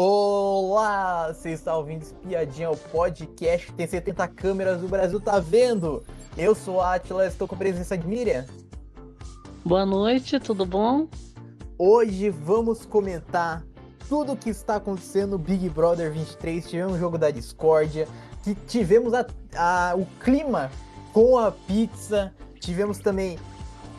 Olá, você está ouvindo Espiadinha, o podcast que tem 70 câmeras, o Brasil tá vendo. Eu sou a Atila, estou com a presença de Miriam. Boa noite, tudo bom? Hoje vamos comentar tudo o que está acontecendo no Big Brother 23. Tivemos o jogo da discórdia, que tivemos a, a, o clima com a pizza, tivemos também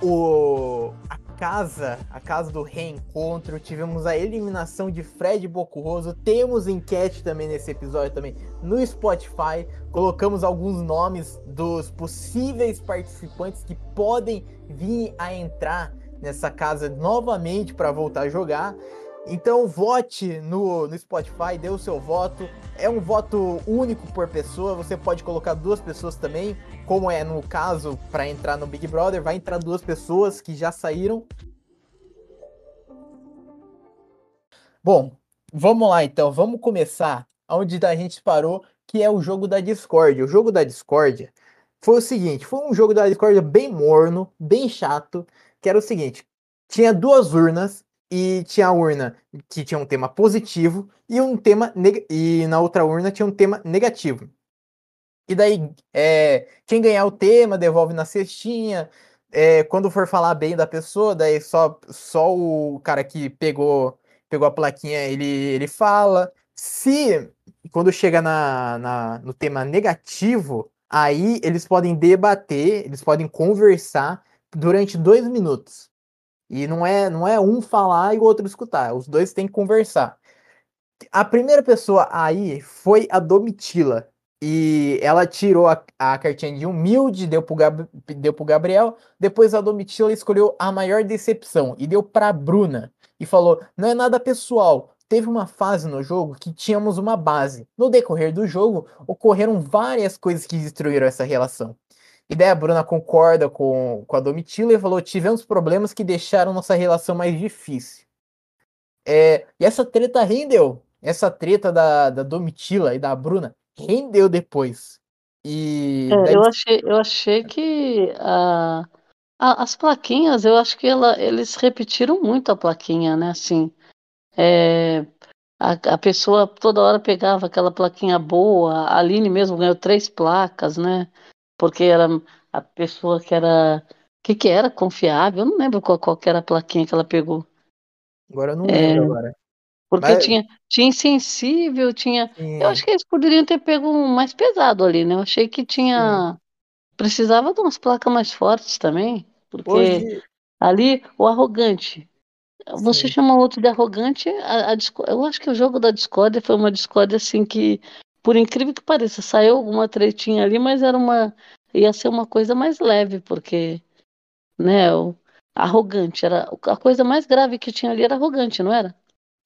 o, a casa, a casa do reencontro, tivemos a eliminação de Fred Bocurroso, temos enquete também nesse episódio também no Spotify, colocamos alguns nomes dos possíveis participantes que podem vir a entrar nessa casa novamente para voltar a jogar. Então vote no, no Spotify, dê o seu voto. É um voto único por pessoa, você pode colocar duas pessoas também, como é no caso para entrar no Big Brother, vai entrar duas pessoas que já saíram. Bom, vamos lá então, vamos começar onde a gente parou, que é o jogo da Discord. O jogo da Discord foi o seguinte, foi um jogo da Discord bem morno, bem chato, que era o seguinte, tinha duas urnas e tinha a urna que tinha um tema positivo e um tema e na outra urna tinha um tema negativo. E daí, é, quem ganhar o tema devolve na cestinha. É, quando for falar bem da pessoa, daí só, só o cara que pegou, pegou a plaquinha ele, ele fala. Se quando chega na, na, no tema negativo, aí eles podem debater, eles podem conversar durante dois minutos. E não é, não é um falar e o outro escutar, os dois têm que conversar. A primeira pessoa aí foi a Domitila. E ela tirou a, a cartinha de humilde, deu pro, Gab, deu pro Gabriel. Depois a Domitila escolheu a maior decepção e deu pra Bruna. E falou: não é nada pessoal. Teve uma fase no jogo que tínhamos uma base. No decorrer do jogo, ocorreram várias coisas que destruíram essa relação. E daí a Bruna concorda com, com a Domitila e falou: tivemos problemas que deixaram nossa relação mais difícil. É, e essa treta rendeu. Essa treta da, da Domitila e da Bruna rendeu depois. E é, eu, achei, eu achei que a, a, as plaquinhas, eu acho que ela, eles repetiram muito a plaquinha, né? Assim, é, a, a pessoa toda hora pegava aquela plaquinha boa, a Aline mesmo ganhou três placas, né? Porque era a pessoa que era. O que, que era? Confiável? Eu não lembro qual, qual era a plaquinha que ela pegou. Agora eu não lembro é, agora. Porque Mas... tinha, tinha insensível, tinha. Sim. Eu acho que eles poderiam ter pego um mais pesado ali, né? Eu achei que tinha. Sim. Precisava de umas placas mais fortes também. Porque Hoje... ali, o arrogante. Você Sim. chama outro de arrogante, a, a, eu acho que o jogo da discórdia foi uma discórdia assim que, por incrível que pareça, saiu alguma tretinha ali, mas era uma. ia ser uma coisa mais leve, porque, né, o arrogante era. A coisa mais grave que tinha ali era arrogante, não era?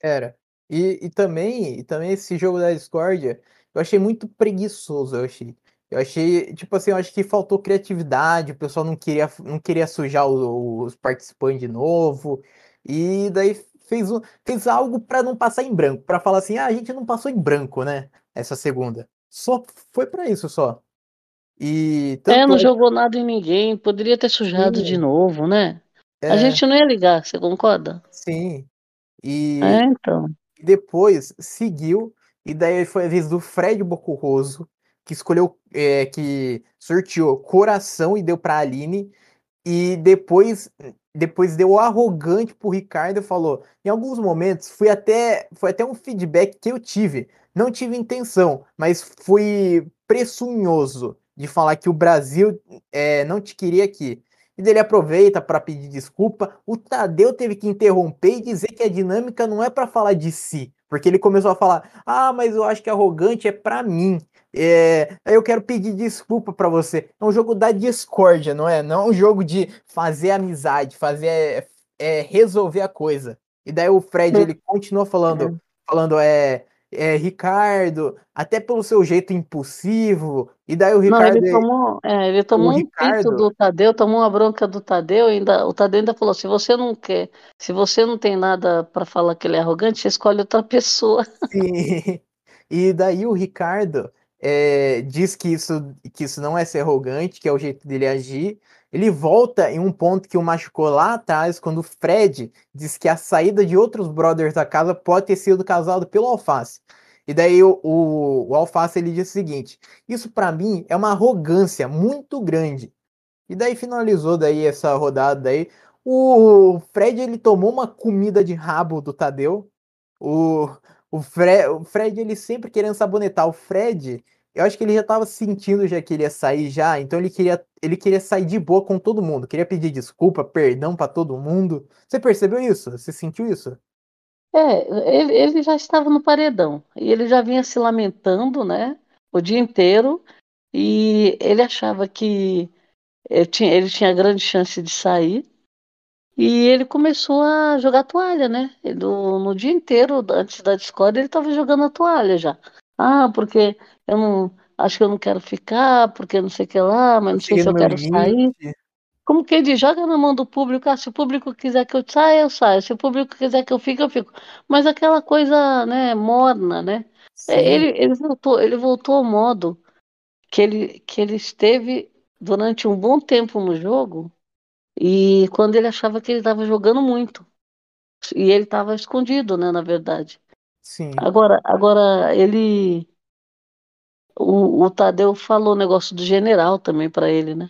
Era. E, e também, e também esse jogo da discórdia, eu achei muito preguiçoso, eu achei. Eu achei, tipo assim, eu acho que faltou criatividade, o pessoal não queria, não queria sujar os, os participantes de novo. E daí fez, um, fez algo para não passar em branco, para falar assim, ah, a gente não passou em branco, né? Essa segunda. Só foi para isso só. E é, não é... jogou nada em ninguém, poderia ter sujado Sim. de novo, né? É... A gente não ia ligar, você concorda? Sim. E é, então. depois seguiu, e daí foi a vez do Fred Bocurroso, que escolheu, é, que sorteou coração e deu pra Aline, e depois depois deu arrogante pro Ricardo e falou: em alguns momentos foi até, foi até um feedback que eu tive. Não tive intenção, mas fui pressunhoso de falar que o Brasil é, não te queria aqui e dele aproveita para pedir desculpa. O Tadeu teve que interromper e dizer que a dinâmica não é para falar de si, porque ele começou a falar: "Ah, mas eu acho que arrogante é para mim". É, eu quero pedir desculpa para você. É um jogo da discórdia, não é? Não é um jogo de fazer amizade, fazer é, é resolver a coisa. E daí o Fred ele continua falando, falando é é, Ricardo, até pelo seu jeito impulsivo, e daí o Ricardo. Não, ele tomou, é, ele tomou um Ricardo... do Tadeu, tomou uma bronca do Tadeu, ainda, o Tadeu ainda falou: se você não quer, se você não tem nada para falar que ele é arrogante, escolhe outra pessoa. Sim. E daí o Ricardo, é, diz que isso, que isso não é ser arrogante, que é o jeito dele agir. Ele volta em um ponto que o machucou lá atrás, quando o Fred diz que a saída de outros brothers da casa pode ter sido causado pelo Alface. E daí o, o, o Alface ele diz o seguinte: Isso para mim é uma arrogância muito grande. E daí finalizou daí essa rodada daí. O Fred ele tomou uma comida de rabo do Tadeu. O, o, Fred, o Fred ele sempre querendo sabonetar. O Fred, eu acho que ele já tava sentindo já que ele ia sair já, então ele queria, ele queria sair de boa com todo mundo. Queria pedir desculpa, perdão para todo mundo. Você percebeu isso? Você sentiu isso? É, ele, ele já estava no paredão e ele já vinha se lamentando, né, o dia inteiro. E ele achava que ele tinha, ele tinha grande chance de sair. E ele começou a jogar toalha, né? Ele, no, no dia inteiro, antes da Discord, ele estava jogando a toalha já. Ah, porque eu não. Acho que eu não quero ficar, porque não sei o que lá, mas não sei se eu quero limite. sair. Como que ele joga na mão do público, ah, se o público quiser que eu saia, eu saio. Se o público quiser que eu fique, eu fico. Mas aquela coisa, né, morna, né? É, ele, ele, voltou, ele voltou ao modo que ele, que ele esteve durante um bom tempo no jogo e quando ele achava que ele estava jogando muito. E ele estava escondido, né, na verdade. Sim. Agora, agora ele o, o Tadeu falou o negócio do general também para ele, né?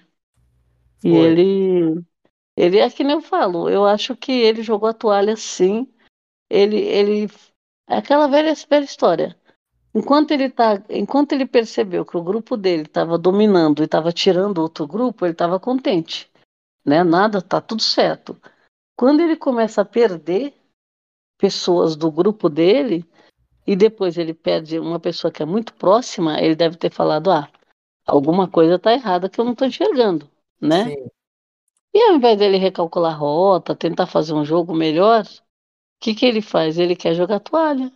Foi. E ele ele é que nem eu falo, eu acho que ele jogou a toalha sim. Ele ele é aquela velha, velha história. Enquanto ele tá, enquanto ele percebeu que o grupo dele estava dominando e estava tirando outro grupo, ele estava contente né? Nada, tá tudo certo. Quando ele começa a perder pessoas do grupo dele e depois ele perde uma pessoa que é muito próxima, ele deve ter falado: "Ah, alguma coisa tá errada que eu não tô enxergando", né? Sim. E ao invés dele recalcular a rota, tentar fazer um jogo melhor, o que que ele faz? Ele quer jogar toalha.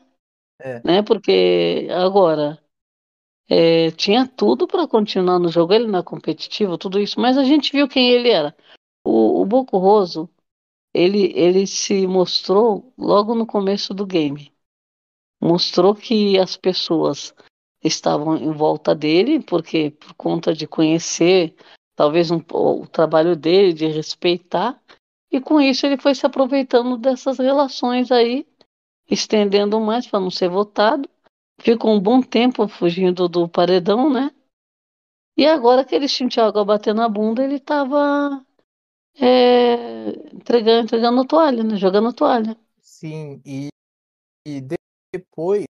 É. Né? Porque agora é, tinha tudo para continuar no jogo, ele não é competitivo, tudo isso, mas a gente viu quem ele era. O, o Boco Roso, ele, ele se mostrou logo no começo do game. Mostrou que as pessoas estavam em volta dele, porque por conta de conhecer talvez um, o trabalho dele, de respeitar, e com isso ele foi se aproveitando dessas relações aí, estendendo mais para não ser votado. Ficou um bom tempo fugindo do paredão, né? E agora que ele sentiu água bater na bunda, ele estava é, entregando, entregando toalha, né? Jogando toalha. Sim, e, e depois,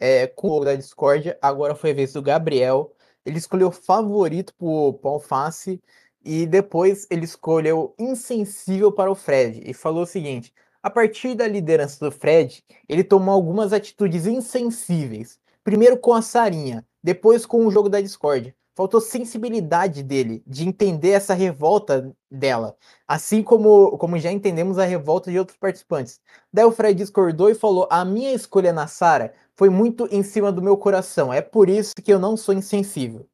é, com o da discórdia, agora foi a vez do Gabriel. Ele escolheu favorito pro, pro Alface e depois ele escolheu insensível para o Fred e falou o seguinte: a partir da liderança do Fred, ele tomou algumas atitudes insensíveis. Primeiro com a Sarinha, depois com o jogo da discórdia faltou sensibilidade dele, de entender essa revolta dela, assim como, como já entendemos a revolta de outros participantes. Daí o Fred discordou e falou: A minha escolha na Sara foi muito em cima do meu coração, é por isso que eu não sou insensível.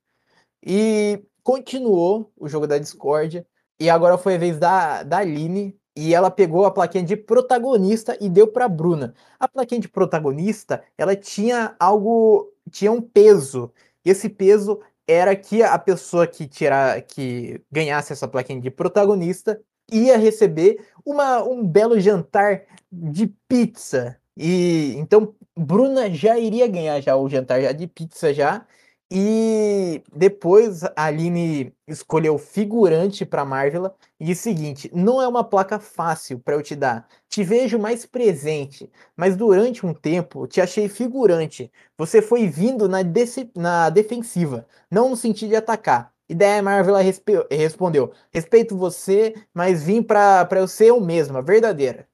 E continuou o jogo da discórdia, e agora foi a vez da, da Aline, e ela pegou a plaquinha de protagonista e deu para Bruna. A plaquinha de protagonista, ela tinha algo, tinha um peso. E esse peso era que a pessoa que tirar, que ganhasse essa plaquinha de protagonista ia receber uma, um belo jantar de pizza. E então Bruna já iria ganhar já o jantar já de pizza já. E depois a Aline escolheu figurante para Marvel e o seguinte: não é uma placa fácil para eu te dar. Te vejo mais presente, mas durante um tempo te achei figurante. Você foi vindo na, na defensiva, não no sentido de atacar. E daí a Marvel respondeu: respeito você, mas vim para eu ser eu mesma, verdadeira.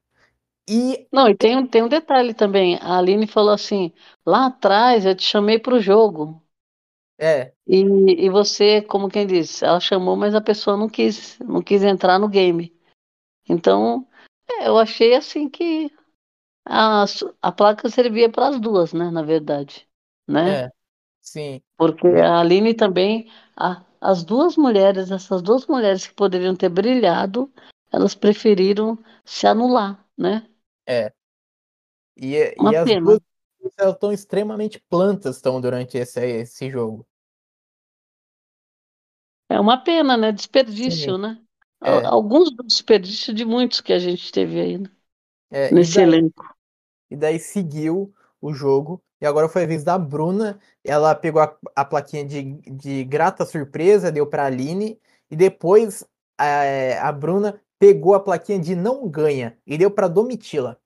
E... Não, e tem, tem um detalhe também. A Aline falou assim: lá atrás eu te chamei para o jogo. É. E, e você, como quem diz, ela chamou, mas a pessoa não quis, não quis entrar no game. Então, é, eu achei assim que a, a placa servia para as duas, né, na verdade, né? É, sim. Porque a Aline também, a, as duas mulheres, essas duas mulheres que poderiam ter brilhado, elas preferiram se anular, né? É. E, e as duas estão extremamente plantas estão durante esse, esse jogo. É uma pena, né? Desperdício, Sim. né? É. Alguns desperdícios de muitos que a gente teve aí, né? É, Nesse daí, elenco. E daí seguiu o jogo. E agora foi a vez da Bruna. Ela pegou a, a plaquinha de, de grata surpresa, deu para a Aline. E depois a, a Bruna pegou a plaquinha de não ganha e deu para Domitila.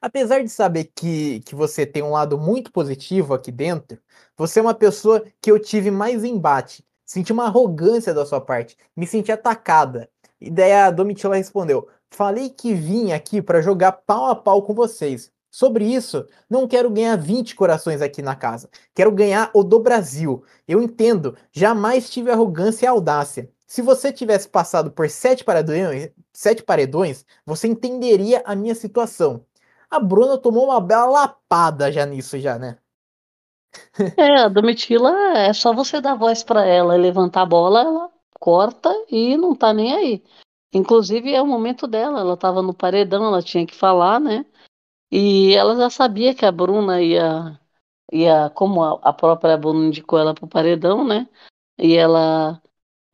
Apesar de saber que, que você tem um lado muito positivo aqui dentro, você é uma pessoa que eu tive mais embate. Senti uma arrogância da sua parte. Me senti atacada. E daí a Domitila respondeu: Falei que vim aqui para jogar pau a pau com vocês. Sobre isso, não quero ganhar 20 corações aqui na casa. Quero ganhar o do Brasil. Eu entendo, jamais tive arrogância e audácia. Se você tivesse passado por sete paredões, sete paredões, você entenderia a minha situação. A Bruna tomou uma bela lapada já nisso, já, né? É, a Domitila é só você dar voz para ela e levantar a bola, ela corta e não tá nem aí. Inclusive é o momento dela, ela tava no paredão, ela tinha que falar, né? E ela já sabia que a Bruna ia, ia como a, própria Bruna indicou ela para o paredão, né? E ela,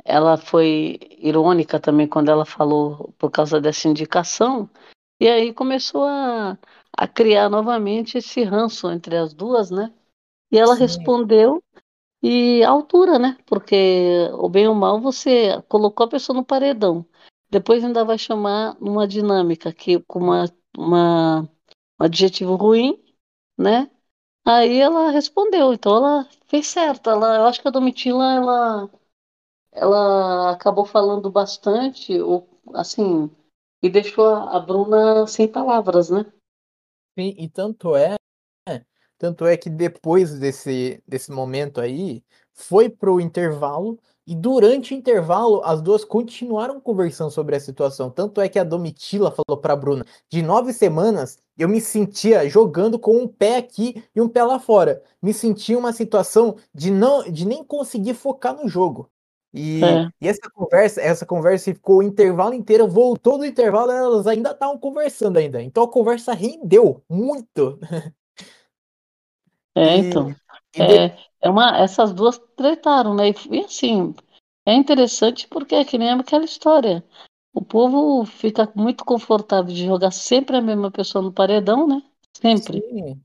ela foi irônica também quando ela falou por causa dessa indicação. E aí começou a, a criar novamente esse ranço entre as duas, né? E ela Sim. respondeu e a altura, né? Porque o bem ou mal você colocou a pessoa no paredão. Depois ainda vai chamar uma dinâmica que com uma, uma um adjetivo ruim, né? Aí ela respondeu, então ela fez certo. Ela, eu acho que a Domitila ela, ela acabou falando bastante, ou, assim, e deixou a Bruna sem palavras, né? Sim, e tanto é, tanto é que depois desse, desse momento aí, foi pro intervalo e durante o intervalo, as duas continuaram conversando sobre a situação. Tanto é que a Domitila falou para a Bruna: de nove semanas eu me sentia jogando com um pé aqui e um pé lá fora. Me sentia uma situação de não, de nem conseguir focar no jogo. E, é. e essa conversa, essa conversa ficou o intervalo inteiro, voltou do intervalo, elas ainda estavam conversando ainda. Então a conversa rendeu muito. É, então. É, é uma, essas duas tretaram, né? E, assim, é interessante porque é que nem aquela história. O povo fica muito confortável de jogar sempre a mesma pessoa no paredão, né? Sempre. Sim.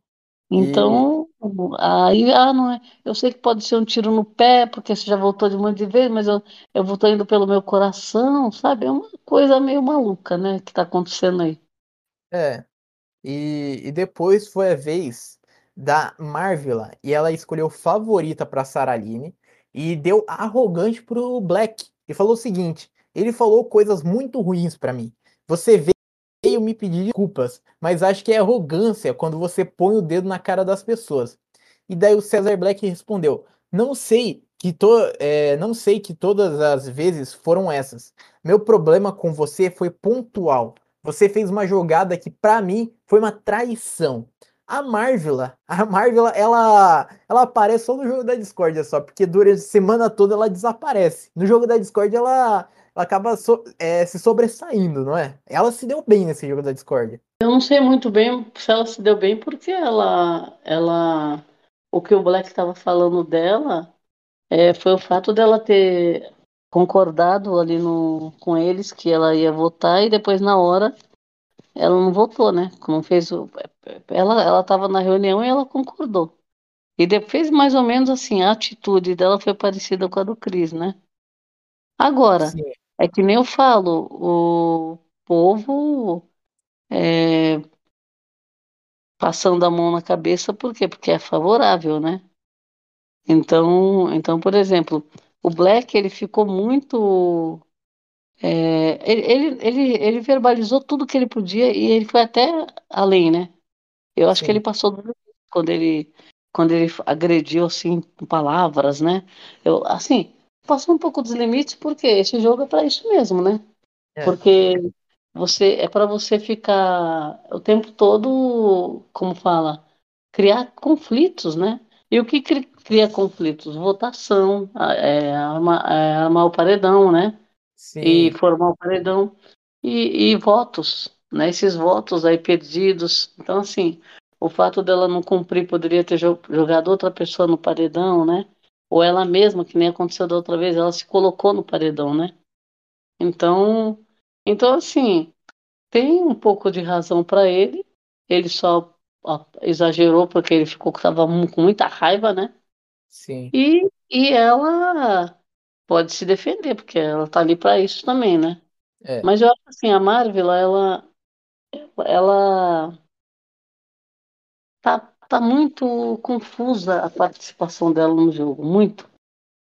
Então, e... aí, ah, não é. Eu sei que pode ser um tiro no pé, porque você já voltou de um monte de vezes, mas eu, eu vou indo pelo meu coração, sabe? É uma coisa meio maluca, né? Que tá acontecendo aí. É. E, e depois foi a vez da Marvila e ela escolheu favorita para Saraline e deu arrogante pro Black e falou o seguinte: ele falou coisas muito ruins para mim. Você veio me pedir desculpas, mas acho que é arrogância quando você põe o dedo na cara das pessoas. E daí o Cesar Black respondeu: não sei que to é, não sei que todas as vezes foram essas. Meu problema com você foi pontual. Você fez uma jogada que para mim foi uma traição. A Marvela, a Marvela, ela, ela aparece só no jogo da Discord só, porque durante a semana toda ela desaparece. No jogo da Discord ela, ela acaba so, é, se sobressaindo, não é? Ela se deu bem nesse jogo da Discord. Eu não sei muito bem se ela se deu bem, porque ela, ela, o que o Black estava falando dela é, foi o fato dela ter concordado ali no, com eles que ela ia votar e depois na hora ela não votou, né? Não fez o, ela ela estava na reunião e ela concordou. E depois mais ou menos assim, a atitude dela foi parecida com a do Cris, né? Agora, Sim. é que nem eu falo, o povo é, passando a mão na cabeça, por quê? Porque é favorável, né? Então, então, por exemplo, o Black ele ficou muito é, ele, ele, ele verbalizou tudo que ele podia e ele foi até além, né? Eu acho Sim. que ele passou do quando ele quando ele agrediu assim com palavras, né? Eu assim passou um pouco dos limites porque esse jogo é para isso mesmo, né? É. Porque você é para você ficar o tempo todo, como fala, criar conflitos, né? E o que cria conflitos? Votação, é, armar, é, armar o paredão, né? Sim. e formar o paredão e, e, votos, né? Esses votos aí perdidos. Então, assim, o fato dela não cumprir poderia ter jogado outra pessoa no paredão, né? Ou ela mesma, que nem aconteceu da outra vez, ela se colocou no paredão, né? Então, então assim, tem um pouco de razão para ele. Ele só exagerou porque ele ficou tava com muita raiva, né? Sim. E, e ela pode se defender, porque ela tá ali para isso também, né? É. Mas eu acho assim, a Marvel, ela ela tá, tá muito confusa a participação dela no jogo, muito.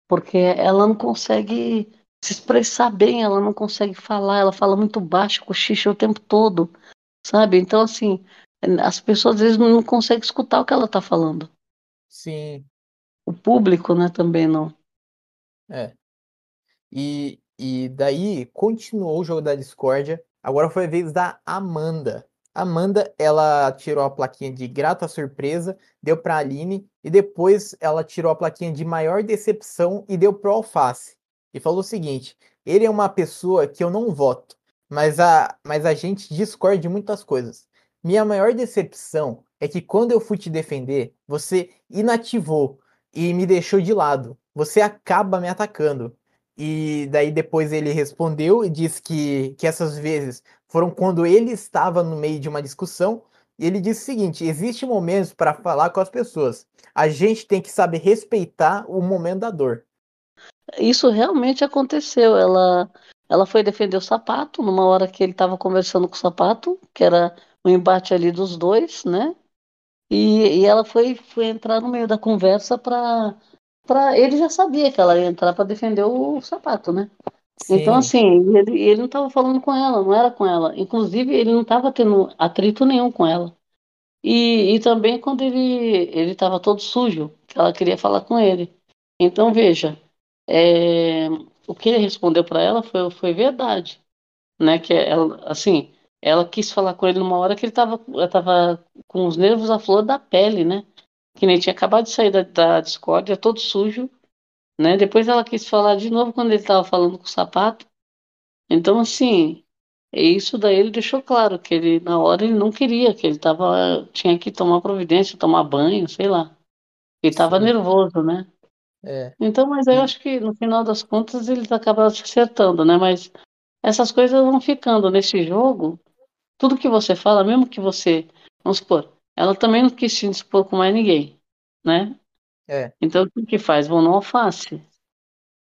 Porque ela não consegue se expressar bem, ela não consegue falar, ela fala muito baixo, cochicha o tempo todo, sabe? Então, assim, as pessoas às vezes não conseguem escutar o que ela tá falando. Sim. O público, né, também não. É. E, e daí continuou o jogo da discórdia. Agora foi a vez da Amanda. Amanda, ela tirou a plaquinha de grata surpresa, deu para Aline e depois ela tirou a plaquinha de maior decepção e deu pro Alface. E falou o seguinte: ele é uma pessoa que eu não voto, mas a, mas a gente discorda de muitas coisas. Minha maior decepção é que quando eu fui te defender, você inativou e me deixou de lado. Você acaba me atacando. E daí depois ele respondeu e disse que, que essas vezes foram quando ele estava no meio de uma discussão. E ele disse o seguinte: existe momentos para falar com as pessoas. A gente tem que saber respeitar o momento da dor. Isso realmente aconteceu. Ela, ela foi defender o sapato numa hora que ele estava conversando com o sapato, que era um embate ali dos dois, né? E, e ela foi, foi entrar no meio da conversa para para ele já sabia que ela ia entrar para defender o sapato, né? Sim. Então assim, ele, ele não estava falando com ela, não era com ela. Inclusive ele não estava tendo atrito nenhum com ela. E, e também quando ele ele estava todo sujo, que ela queria falar com ele. Então veja, é, o que ele respondeu para ela foi, foi verdade, né? Que ela, assim, ela quis falar com ele numa hora que ele estava tava com os nervos à flor da pele, né? Que nem tinha acabado de sair da, da discórdia, todo sujo, né? Depois ela quis falar de novo quando ele estava falando com o sapato. Então, assim, isso daí ele deixou claro que ele, na hora, ele não queria, que ele tava, tinha que tomar providência, tomar banho, sei lá. Ele estava nervoso, né? É. Então, mas eu acho que no final das contas eles acabaram se acertando, né? Mas essas coisas vão ficando nesse jogo. Tudo que você fala, mesmo que você, vamos supor, ela também não quis se dispor com mais ninguém, né? É. Então, o que faz? Vão no alface,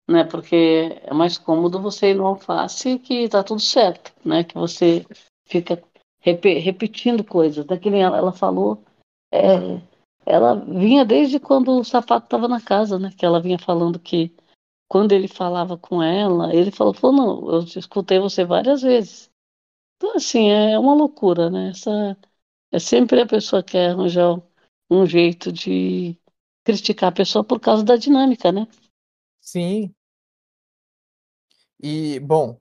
né? Porque é mais cômodo você ir no alface que tá tudo certo, né? Que você fica rep repetindo coisas. Daquele ela, ela falou, é, ela vinha desde quando o sapato estava na casa, né? Que ela vinha falando que quando ele falava com ela, ele falou, falou não, eu escutei você várias vezes. Então, assim, é uma loucura, né? Essa é sempre a pessoa quer arranjar um jeito de criticar a pessoa por causa da dinâmica, né? Sim. E, bom,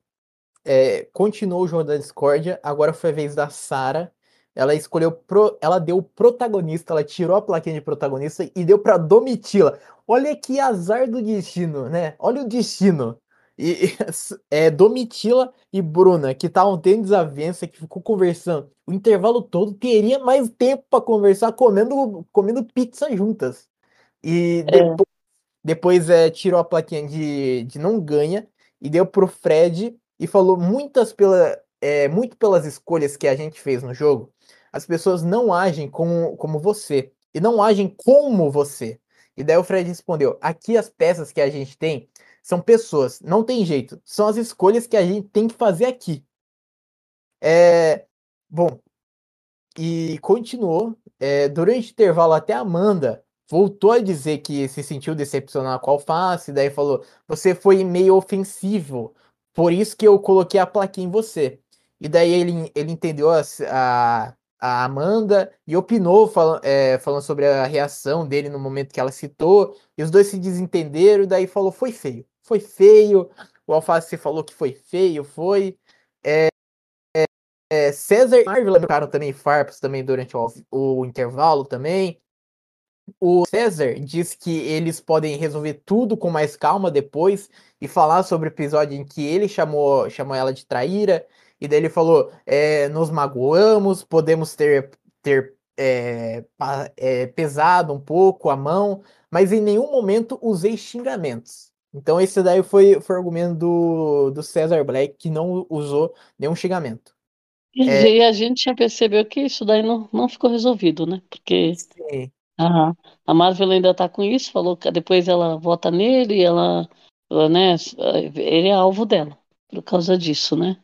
é, continuou o jogo da discórdia, agora foi a vez da Sara. Ela escolheu, pro, ela deu o protagonista, ela tirou a plaquinha de protagonista e deu para Domitila. Olha que azar do destino, né? Olha o destino. E é, Domitila e Bruna, que estavam tendo desavença, que ficou conversando o intervalo todo, teria mais tempo para conversar comendo, comendo pizza juntas. E é. depois, depois é, tirou a plaquinha de, de não ganha e deu pro Fred e falou muitas pela, é, muito pelas escolhas que a gente fez no jogo. As pessoas não agem como, como você e não agem como você. E daí o Fred respondeu: aqui as peças que a gente tem são pessoas, não tem jeito. São as escolhas que a gente tem que fazer aqui. É, bom, e continuou. É, durante o intervalo, até a Amanda voltou a dizer que se sentiu decepcionada com a alface, daí falou: você foi meio ofensivo, por isso que eu coloquei a plaquinha em você. E daí ele, ele entendeu a, a, a Amanda e opinou fal, é, falando sobre a reação dele no momento que ela citou, e os dois se desentenderam, e daí falou: foi feio foi feio. O Alface falou que foi feio, foi. É, é, é, César e Marvel lembraram também farpas também durante o, o intervalo também. O César disse que eles podem resolver tudo com mais calma depois e falar sobre o episódio em que ele chamou, chamou ela de traíra. E daí ele falou: é, nos magoamos, podemos ter, ter é, é, pesado um pouco a mão, mas em nenhum momento usei xingamentos. Então esse daí foi, foi o argumento do, do Cesar Black, que não usou nenhum xingamento. É... E a gente já percebeu que isso daí não, não ficou resolvido, né? Porque a, a Marvel ainda tá com isso, falou que depois ela vota nele, ela, ela, né, ele é alvo dela, por causa disso, né?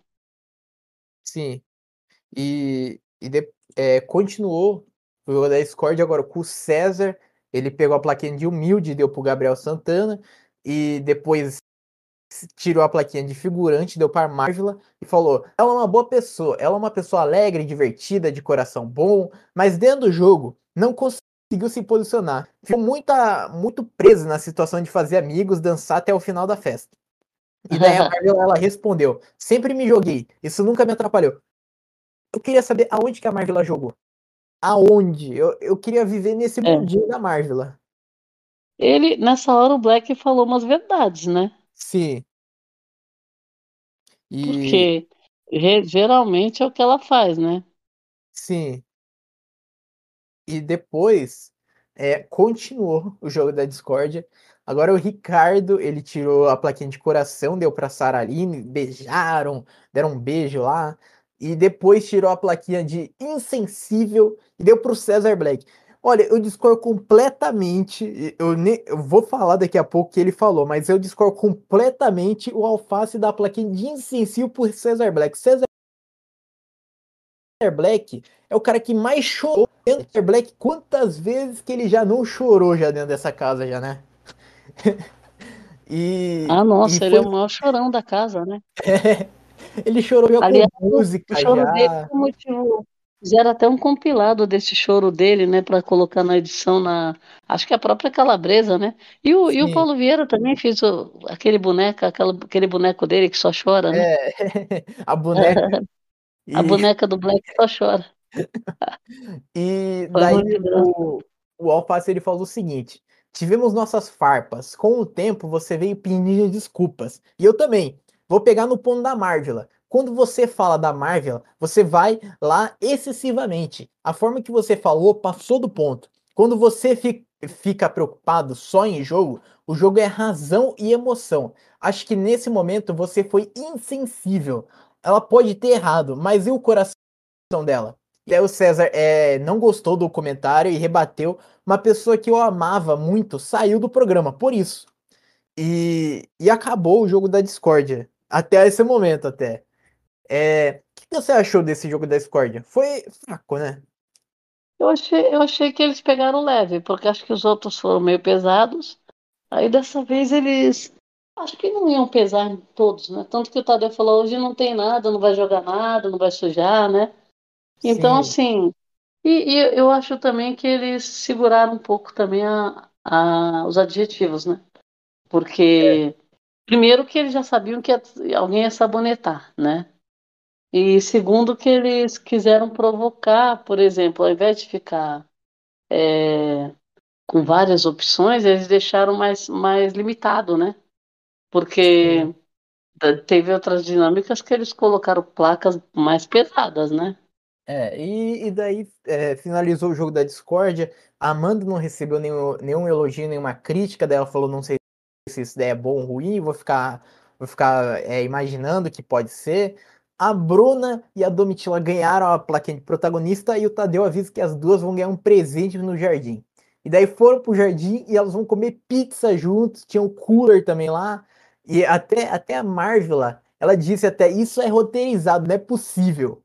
Sim. E, e de, é, continuou o jogo da Discord agora com o César. Ele pegou a plaquinha de humilde e deu pro Gabriel Santana. E depois tirou a plaquinha de figurante, deu para Marvila e falou: ela é uma boa pessoa, ela é uma pessoa alegre, divertida, de coração bom, mas dentro do jogo não conseguiu se posicionar. Ficou muita, muito presa na situação de fazer amigos, dançar até o final da festa. E daí a Marvel ela respondeu: sempre me joguei, isso nunca me atrapalhou. Eu queria saber aonde que a Marvel jogou. Aonde? Eu, eu queria viver nesse é. mundinho da Marvel. Ele, nessa hora, o Black falou umas verdades, né? Sim. E... Porque geralmente é o que ela faz, né? Sim. E depois é, continuou o jogo da discórdia. Agora o Ricardo, ele tirou a plaquinha de coração, deu pra Saraline, beijaram, deram um beijo lá. E depois tirou a plaquinha de insensível e deu pro Cesar Black. Olha, eu discordo completamente. Eu, ne, eu vou falar daqui a pouco o que ele falou, mas eu discordo completamente o alface da plaquinha de insensível por Cesar Black. Cesar Black é o cara que mais chorou Cesar Black. Quantas vezes que ele já não chorou já dentro dessa casa, já, né? e, ah, nossa, e ele é o maior chorão da casa, né? ele chorou já Aliás, com música. O choro já. dele foi motivo Fizeram até um compilado desse choro dele, né, para colocar na edição na, acho que a própria Calabresa, né? E o, e o Paulo Vieira também fez o, aquele boneco, aquela, aquele boneco dele que só chora, né? É, a boneca. a boneca do Black só chora. e daí o, o Alface ele falou o seguinte: tivemos nossas farpas. Com o tempo você veio pedindo desculpas. E eu também. Vou pegar no ponto da Marvela. Quando você fala da Marvel, você vai lá excessivamente. A forma que você falou passou do ponto. Quando você fica preocupado só em jogo, o jogo é razão e emoção. Acho que nesse momento você foi insensível. Ela pode ter errado, mas e o coração dela? E aí o César é, não gostou do comentário e rebateu. Uma pessoa que eu amava muito saiu do programa, por isso. E, e acabou o jogo da discórdia. Até esse momento, até. É, o que você achou desse jogo da discórdia? Foi fraco, né? Eu achei, eu achei que eles pegaram leve, porque acho que os outros foram meio pesados. Aí dessa vez eles. Acho que não iam pesar todos, né? Tanto que o Tadeu falou: hoje não tem nada, não vai jogar nada, não vai sujar, né? Então, Sim. assim. E, e, eu acho também que eles seguraram um pouco também a, a, os adjetivos, né? Porque. É. Primeiro que eles já sabiam que alguém ia sabonetar, né? E segundo, que eles quiseram provocar, por exemplo, ao invés de ficar é, com várias opções, eles deixaram mais, mais limitado, né? Porque Sim. teve outras dinâmicas que eles colocaram placas mais pesadas, né? É, e, e daí é, finalizou o jogo da discórdia. A Amanda não recebeu nenhum, nenhum elogio, nenhuma crítica. Daí ela falou: não sei se isso é bom ou ruim, vou ficar, vou ficar é, imaginando que pode ser a Bruna e a Domitila ganharam a plaquinha de protagonista e o Tadeu avisa que as duas vão ganhar um presente no jardim. E daí foram pro jardim e elas vão comer pizza juntos, tinha um cooler também lá. E até, até a Marvel, ela disse até, isso é roteirizado, não é possível.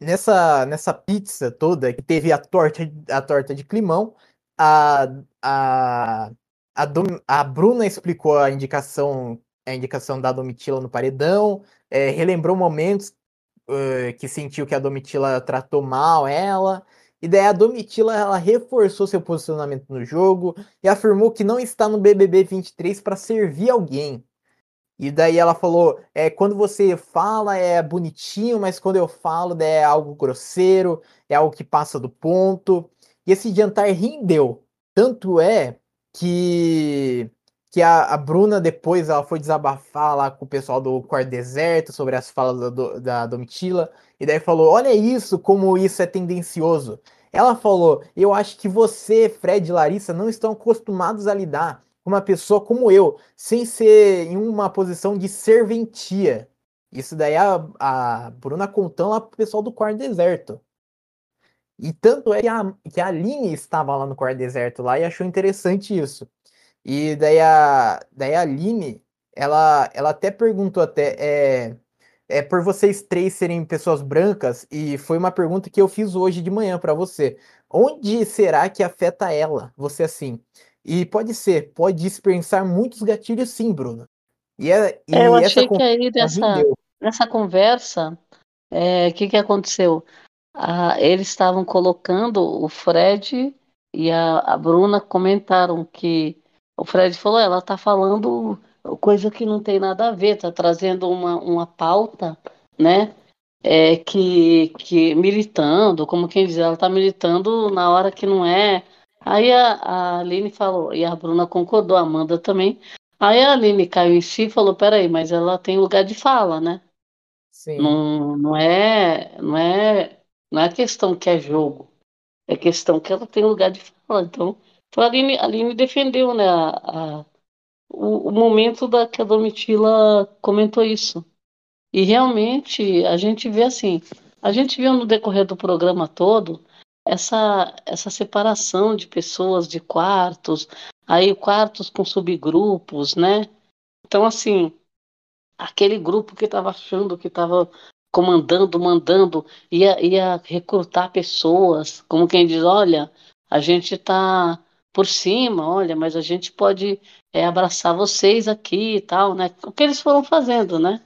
Nessa, nessa pizza toda, que teve a torta, a torta de climão, a, a, a, Dom, a Bruna explicou a indicação a indicação da Domitila no paredão, é, relembrou momentos uh, que sentiu que a Domitila tratou mal ela, e daí a Domitila ela reforçou seu posicionamento no jogo e afirmou que não está no BBB 23 para servir alguém. E daí ela falou: é, quando você fala é bonitinho, mas quando eu falo é algo grosseiro, é algo que passa do ponto. E esse jantar rendeu. Tanto é que que a, a, Bruna depois ela foi desabafar lá com o pessoal do Quarto Deserto sobre as falas da, da Domitila, e daí falou: olha isso, como isso é tendencioso. Ela falou: Eu acho que você, Fred e Larissa, não estão acostumados a lidar com uma pessoa como eu, sem ser em uma posição de serventia. Isso daí a, a Bruna contando lá pro pessoal do quarto deserto. E tanto é que a, que a Aline estava lá no quarto deserto lá e achou interessante isso. E daí a, daí a Aline, ela, ela até perguntou até, é, é por vocês três serem pessoas brancas, e foi uma pergunta que eu fiz hoje de manhã para você. Onde será que afeta ela, você assim? E pode ser, pode dispensar muitos gatilhos sim, Bruno. E, é, e é, eu achei que aí nessa, nessa conversa, o é, que, que aconteceu? Ah, eles estavam colocando o Fred e a, a Bruna comentaram que o Fred falou, ela está falando coisa que não tem nada a ver, está trazendo uma, uma pauta, né? É, que, que militando, como quem diz, ela está militando na hora que não é. Aí a, a Aline falou, e a Bruna concordou, a Amanda também. Aí a Aline caiu em si e falou, peraí, mas ela tem lugar de fala, né? Sim. Não, não é, não é, não é questão que é jogo, é questão que ela tem lugar de fala. Então, então a Aline, a Aline defendeu, né, a, a o, o momento da que a Domitila comentou isso. E realmente a gente vê assim, a gente viu no decorrer do programa todo essa, essa separação de pessoas de quartos, aí quartos com subgrupos, né? Então, assim, aquele grupo que estava achando que estava comandando, mandando, ia, ia recrutar pessoas, como quem diz, olha, a gente está por cima, olha, mas a gente pode é, abraçar vocês aqui e tal, né? O que eles foram fazendo, né?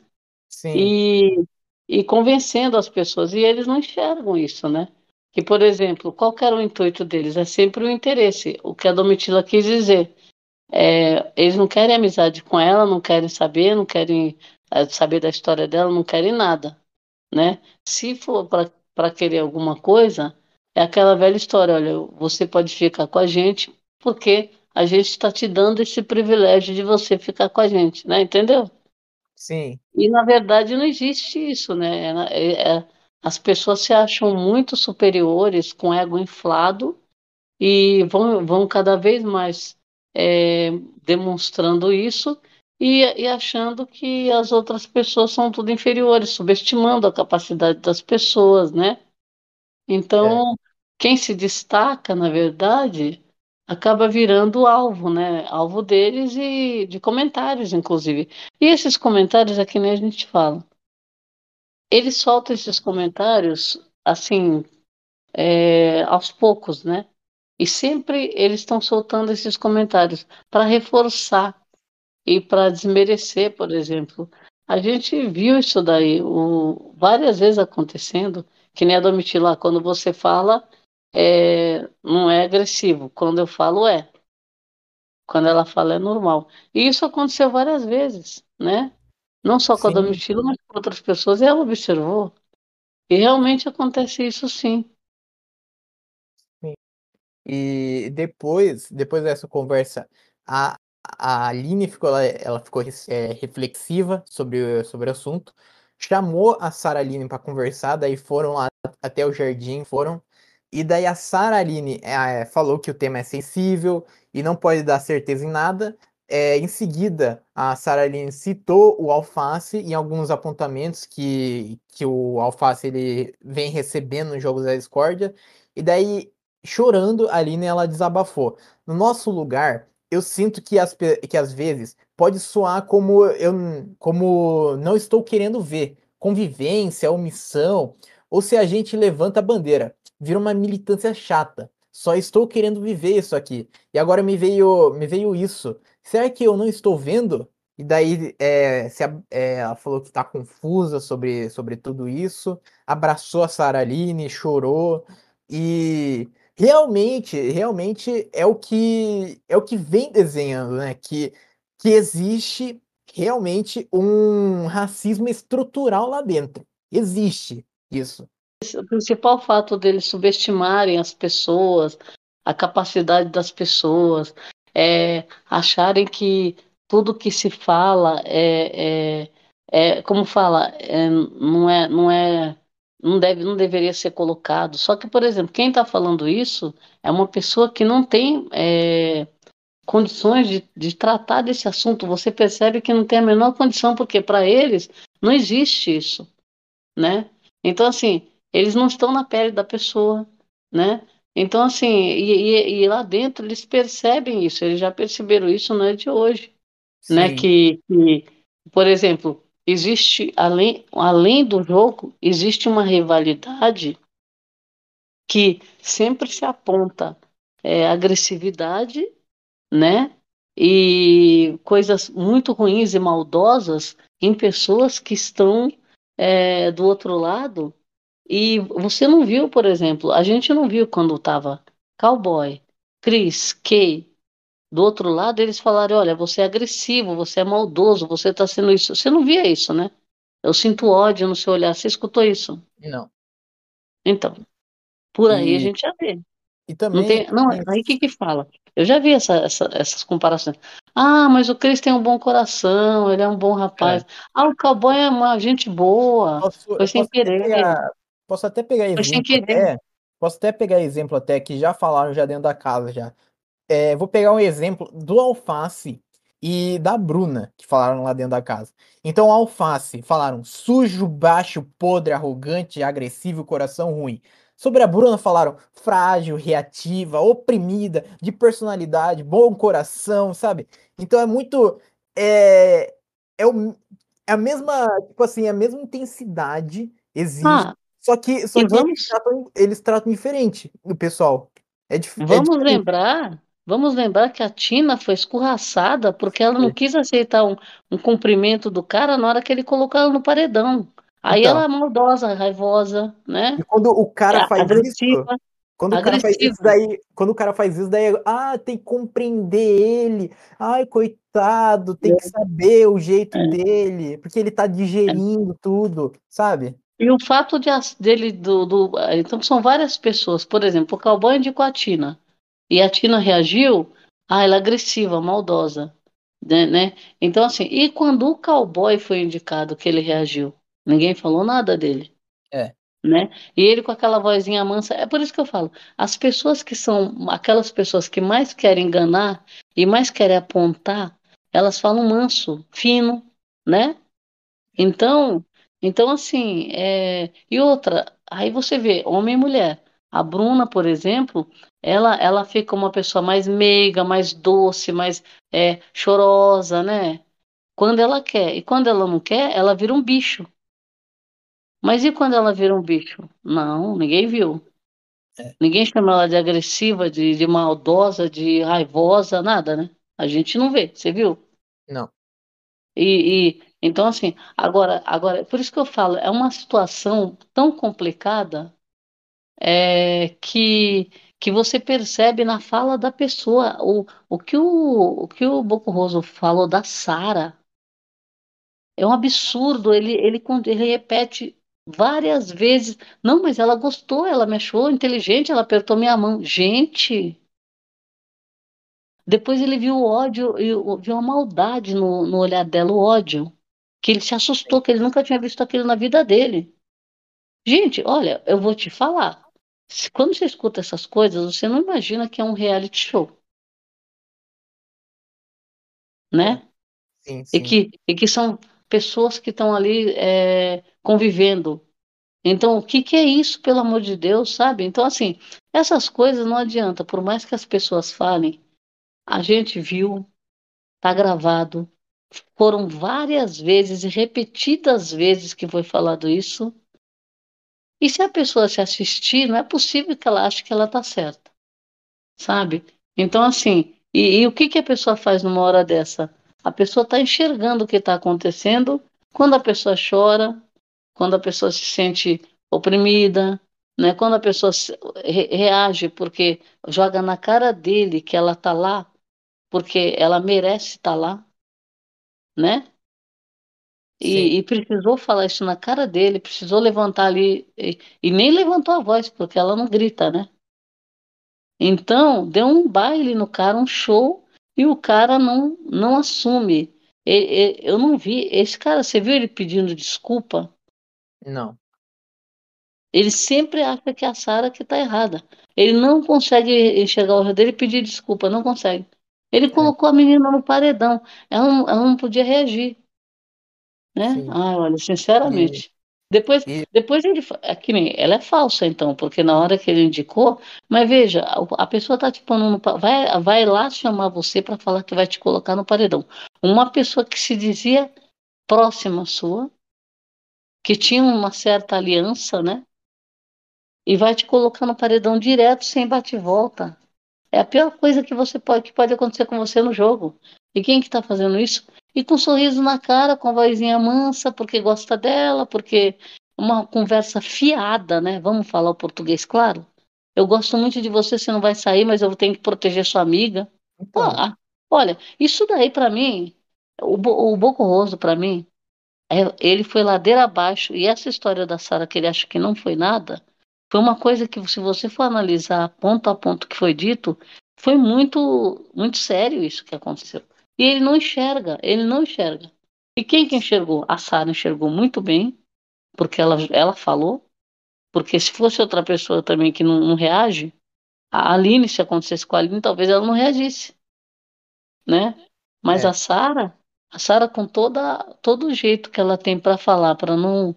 Sim. E, e convencendo as pessoas, e eles não enxergam isso, né? Que, por exemplo, qual era o intuito deles? É sempre o interesse, o que a Domitila quis dizer. É, eles não querem amizade com ela, não querem saber, não querem é, saber da história dela, não querem nada, né? Se for para querer alguma coisa, é aquela velha história, olha, você pode ficar com a gente porque a gente está te dando esse privilégio de você ficar com a gente, né? Entendeu? Sim. E na verdade não existe isso, né? É, é, as pessoas se acham muito superiores, com ego inflado, e vão, vão cada vez mais é, demonstrando isso e, e, achando que as outras pessoas são tudo inferiores, subestimando a capacidade das pessoas, né? Então, é. quem se destaca, na verdade, acaba virando alvo, né? Alvo deles e de comentários, inclusive. E esses comentários é que nem a gente fala. Eles soltam esses comentários assim, é, aos poucos, né? E sempre eles estão soltando esses comentários para reforçar e para desmerecer, por exemplo. A gente viu isso daí o, várias vezes acontecendo, que nem a Domitila, quando você fala, é, não é agressivo. Quando eu falo, é. Quando ela fala, é normal. E isso aconteceu várias vezes, né? Não só com sim. a Domitila, mas com outras pessoas. E ela observou. E realmente acontece isso sim. sim. E depois, depois dessa conversa, a, a Aline ficou, ela, ela ficou é, reflexiva sobre, sobre o assunto, chamou a Sara Aline para conversar, daí foram lá até o jardim, foram e daí a Sara Aline é, falou que o tema é sensível e não pode dar certeza em nada. É, em seguida, a Sara Aline citou o Alface em alguns apontamentos que, que o Alface ele vem recebendo nos jogos da discórdia. E daí, chorando, a Aline ela desabafou. No nosso lugar, eu sinto que, as, que às vezes pode soar como eu como não estou querendo ver convivência, omissão, ou se a gente levanta a bandeira vira uma militância chata. Só estou querendo viver isso aqui. E agora me veio, me veio isso. Será que eu não estou vendo? E daí é, se a, é, ela falou que está confusa sobre, sobre tudo isso, abraçou a Sara Aline, chorou e realmente, realmente é o que é o que vem desenhando, né? Que, que existe realmente um racismo estrutural lá dentro. Existe isso o principal fato deles subestimarem as pessoas, a capacidade das pessoas, é, acharem que tudo que se fala é, é, é como fala, é, não é, não é, não deve, não deveria ser colocado. Só que, por exemplo, quem está falando isso é uma pessoa que não tem é, condições de, de tratar desse assunto. Você percebe que não tem a menor condição, porque para eles não existe isso, né? Então, assim, eles não estão na pele da pessoa, né? Então, assim, e, e, e lá dentro eles percebem isso, eles já perceberam isso, não é de hoje, né? Sim, Que, que por exemplo, existe, além, além do jogo, existe uma rivalidade que sempre se aponta é, agressividade, né? E coisas muito ruins e maldosas em pessoas que estão é, do outro lado. E você não viu, por exemplo, a gente não viu quando estava Cowboy, Chris, Kay, do outro lado, eles falaram: olha, você é agressivo, você é maldoso, você está sendo isso. Você não via isso, né? Eu sinto ódio no seu olhar. Você escutou isso? não. Então, por aí a E, gente já vê. e Não também, tem, não, aí o que que fala? Eu já vi essa, essa- essas comparações. Ah, mas o Chris tem um bom coração, ele é um bom é, rapaz. Ah, o cowboy é uma gente boa, posso, foi sem posso até querer, pegar, posso até pegar foi exemplo até, posso até pegar exemplo até que já falaram já dentro da casa já. É, vou pegar um exemplo do Alface e da Bruna, que falaram lá dentro da casa. Então, Alface falaram sujo, baixo, podre, arrogante, agressivo, coração ruim. Sobre a Bruna falaram frágil, reativa, oprimida, de personalidade, bom coração, sabe? Então é muito. É, é, o, é a mesma. Tipo assim, a mesma intensidade existe. Ah, Só que, só que eles vamos, tratam, eles tratam diferente o pessoal. É, dif- é vamos diferente. lembrar, vamos lembrar que a Tina foi escorraçada porque ela não quis aceitar um, um cumprimento do cara na hora que ele colocou ela no paredão. Aí ela Então, é maldosa, raivosa, e né? quando o É cara faz isso, agressiva, quando o cara faz isso daí, quando o cara faz isso daí, ah, tem que compreender ele. Ai, coitado, tem que saber o jeito É, dele, porque ele tá é. digerindo tudo, sabe? E o fato de, dele do, do- Então, são várias pessoas. Por exemplo, o cowboy indicou a Tina. E a Tina reagiu. Ah, ela é agressiva, maldosa. Né, né? Então, assim, e quando o cowboy foi indicado que ele reagiu? Ninguém falou nada dele, É, né? E ele com aquela vozinha mansa. É por isso que eu falo. As pessoas que são aquelas pessoas que mais querem enganar e mais querem apontar, elas falam manso, fino, né? Então, então assim, é... e outra, aí você vê, homem e mulher. A Bruna, por exemplo, ela, ela fica uma pessoa mais meiga, mais doce, mais é, chorosa, né? Quando ela quer. E quando ela não quer, ela vira um bicho. Mas e quando ela vira um bicho? Não, ninguém viu. é, Ninguém chama ela de agressiva, de, de maldosa, de raivosa, nada, né? A gente não vê, você viu? não, E, e- então assim, agora, agora, por isso que eu falo, é uma situação tão complicada é, que que você percebe na fala da pessoa o, o que o, o que o Bocoroso falou da Sara é um absurdo. Ele, ele ele repete várias vezes. Não, mas ela gostou, ela me achou inteligente, ela apertou minha mão. Gente, depois ele viu o ódio viu a maldade no, no olhar dela, o ódio. Que ele se assustou, que ele nunca tinha visto aquilo na vida dele. Gente, olha, eu vou te falar. Se- Quando você escuta essas coisas, você não imagina que é um reality show, é, né? sim, E sim, que, e que são pessoas que estão ali é, convivendo. Então, o que que é isso, pelo amor de Deus, sabe? Então, assim, essas coisas não adianta, por mais que as pessoas falem, a gente viu, tá gravado, foram várias vezes e repetidas vezes que foi falado isso. E se a pessoa se assistir, não é possível que ela ache que ela tá certa. sabe? Então, assim, e, e o que que a pessoa faz numa hora dessa? A pessoa está enxergando o que está acontecendo quando a pessoa chora, quando a pessoa se sente oprimida, né? Quando a pessoa re- reage porque joga na cara dele que ela está lá, porque ela merece estar lá, né? E, e precisou falar isso na cara dele, precisou levantar ali, e, e nem levantou a voz, porque ela não grita, né? Então, deu um baile no cara, um show, e o cara não, não assume. E- eu não vi. Esse cara, você viu ele pedindo desculpa? não, Ele sempre acha que é a Sara que está errada. Ele não consegue enxergar o erro dele e pedir desculpa, não consegue. Ele é. colocou a menina no paredão. Ela não, ela não podia reagir. Né? Ah, olha, sinceramente. E... Depois, e... depois ele. É que nem, ela é falsa, então, porque na hora que ele indicou. Mas veja, a, a pessoa tá te pondo no. Vai, vai lá chamar você para falar que vai te colocar no paredão. Uma pessoa que se dizia próxima sua, que tinha uma certa aliança, né? E vai te colocar no paredão direto sem bate-volta. É a pior coisa que você pode que pode acontecer com você no jogo. E quem que tá fazendo isso? E com um sorriso na cara, com a vozinha mansa, porque gosta dela, porque uma conversa fiada, né? Vamos falar o português claro? Eu gosto muito de você, você não vai sair, mas eu tenho que proteger sua amiga. Então. Ah, olha, isso daí para mim, o, o Boco Roso para mim, é, ele foi ladeira abaixo, e essa história da Sara que ele acha que não foi nada, foi uma coisa que, se você for analisar ponto a ponto que foi dito, foi muito, muito sério isso que aconteceu. E ele não enxerga, ele não enxerga. E quem que enxergou? A Sara enxergou muito bem, porque ela, ela falou. Porque se fosse outra pessoa também que não, não reage, a Aline, se acontecesse com a Aline, talvez ela não reagisse. Né? Mas é. a Sara, a Sara com toda todo o jeito que ela tem para falar, para não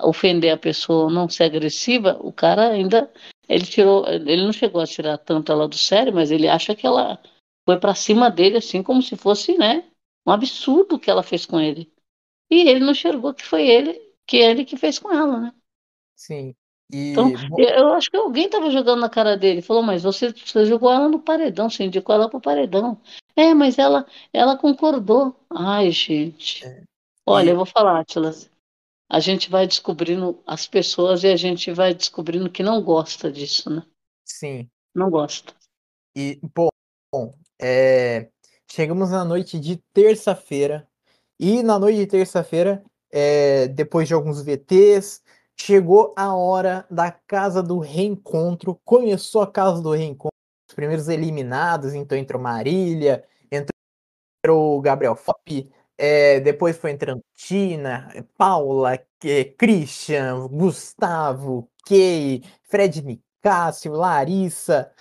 ofender a pessoa, não ser agressiva, o cara ainda ele tirou, ele não chegou a tirar tanto ela do sério, mas ele acha que ela foi para cima dele assim como se fosse, né, um absurdo que ela fez com ele. E ele não enxergou que foi ele, que ele que fez com ela, né? Sim. E... Então, eu acho que alguém estava jogando na cara dele. Falou, mas você, você jogou ela no paredão, você indicou ela pro paredão. É, mas ela, ela concordou. Ai, gente. É. Olha, e... eu vou falar, Atlas a gente vai descobrindo as pessoas e a gente vai descobrindo que não gosta disso, né? Sim. Não gosta. E, bom, é, chegamos na noite de terça-feira. E na noite de terça-feira, é, depois de alguns VTs, chegou a hora da Casa do Reencontro. Começou a Casa do Reencontro. Os primeiros eliminados, então entrou Marília, entrou Gabriel Fop, é, depois foi entrando Tina, Paula, que, Christian, Gustavo, Kay, Fred Nicásio, Larissa.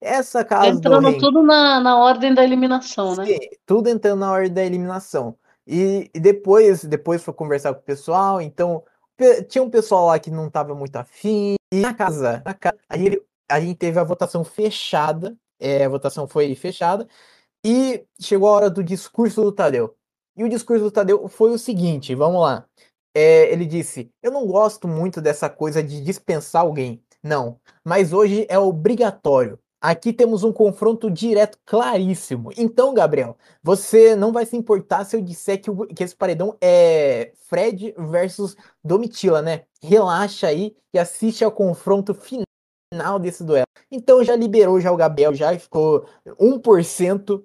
Essa casa Entrando tudo na, na ordem da eliminação, né? Sim, né? Tudo entrando na ordem da eliminação. E, e, depois, depois foi conversar com o pessoal, então tinha um pessoal lá que não estava muito afim. E na casa, na casa a, gente, a gente teve a votação fechada, é, a votação foi fechada, e chegou a hora do discurso do Tadeu. E o discurso do Tadeu foi o seguinte: vamos lá. É, ele disse: Eu não gosto muito dessa coisa de dispensar alguém. Não, mas hoje é obrigatório. Aqui temos um confronto direto claríssimo. Então, Gabriel, você não vai se importar se eu disser que, o, que esse paredão é Fred versus Domitila, né? Relaxa aí e assiste ao confronto final desse duelo. Então já liberou já o Gabriel, já ficou 1%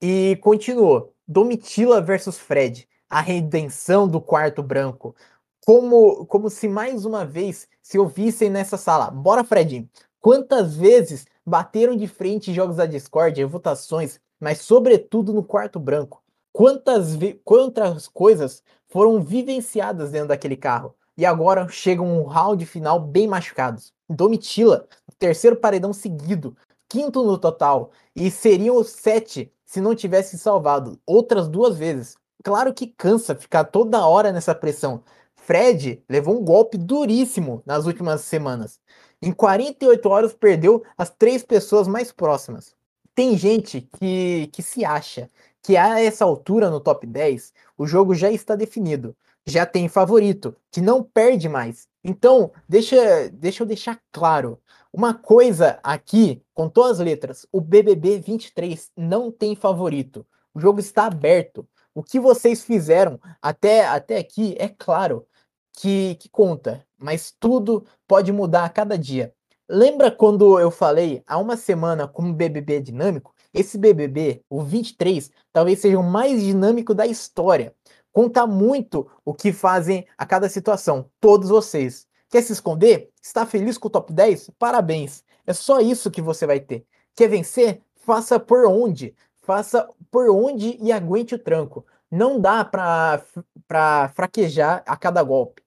e continuou. Domitila versus Fred, a redenção do quarto branco. Como, como se mais uma vez se ouvissem nessa sala. Bora, Fredinho. Quantas vezes bateram de frente jogos da Discord e votações, mas sobretudo no quarto branco? Quantas, quantas coisas foram vivenciadas dentro daquele carro? E agora chegam um round final bem machucados. Domitila, terceiro paredão seguido, quinto no total, e seriam os sete se não tivesse salvado outras duas vezes. Claro que cansa ficar toda hora nessa pressão. Fred levou um golpe duríssimo nas últimas semanas. Em 48 horas perdeu as três pessoas mais próximas. Tem gente que, que se acha que a essa altura no top 10 o jogo já está definido. Já tem favorito, que não perde mais. Então, deixa, deixa eu deixar claro. Uma coisa aqui, com todas as letras, o BBB 23 não tem favorito. O jogo está aberto. O que vocês fizeram até, até aqui é claro que, que conta, mas tudo pode mudar a cada dia. Lembra quando eu falei há uma semana como BBB dinâmico? Esse BBB, o 23, talvez seja o mais dinâmico da história. Conta muito o que fazem a cada situação, todos vocês. Quer se esconder? Está feliz com o top 10? Parabéns. É só isso que você vai ter. Quer vencer? Faça por onde? Faça por onde e aguente o tranco. Não dá para fraquejar a cada golpe.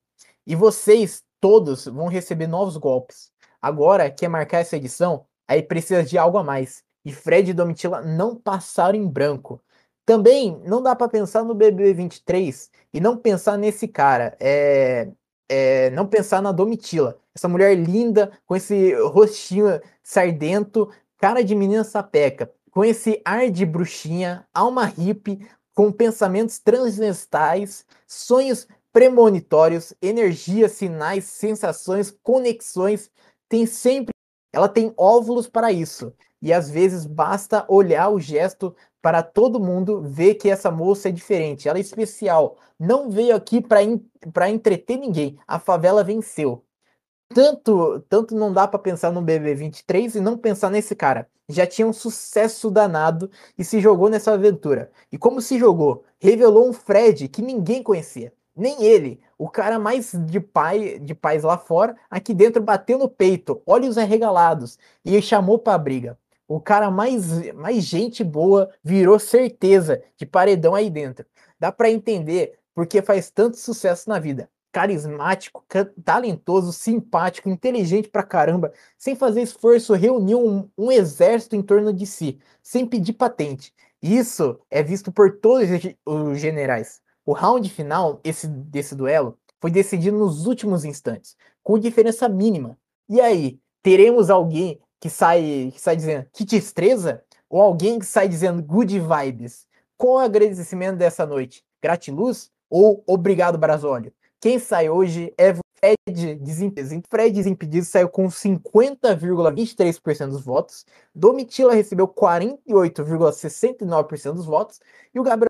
E vocês, todos vão receber novos golpes. Agora, quer marcar essa edição? Aí precisa de algo a mais. E Fred e Domitila não passaram em branco. Também não dá para pensar no BB23 e não pensar nesse cara. É, é, não pensar na Domitila. Essa mulher linda, com esse rostinho sardento, cara de menina sapeca, com esse ar de bruxinha, alma hippie, com pensamentos transvestais, sonhos premonitórios, energias, sinais, sensações, conexões, tem sempre, ela tem óvulos para isso. E às vezes basta olhar o gesto para todo mundo ver que essa moça é diferente, ela é especial. Não veio aqui para entreter ninguém. A favela venceu. Tanto, tanto não dá para pensar no BB23 e não pensar nesse cara. Já tinha um sucesso danado e se jogou nessa aventura. E como se jogou? Revelou um Fred que ninguém conhecia. Nem ele, o cara mais de pai, de pais lá fora, aqui dentro bateu no peito, olhos arregalados e chamou para briga. O cara mais, mais gente boa virou certeza de paredão aí dentro. Dá para entender porque faz tanto sucesso na vida. Carismático, talentoso, simpático, inteligente pra caramba, sem fazer esforço, reuniu um, um exército em torno de si, sem pedir patente. Isso é visto por todos os generais. O round final esse, desse duelo foi decidido nos últimos instantes, com diferença mínima. E aí, teremos alguém que sai, que sai dizendo que destreza? Ou alguém que sai dizendo good vibes? É o agradecimento dessa noite? Gratiluz ou obrigado, Brasólio? Quem sai hoje é Fred Desimpedido. Fred Desimpedido saiu com 50,23% dos votos. Domitila recebeu 48,69% dos votos. E o Gabriel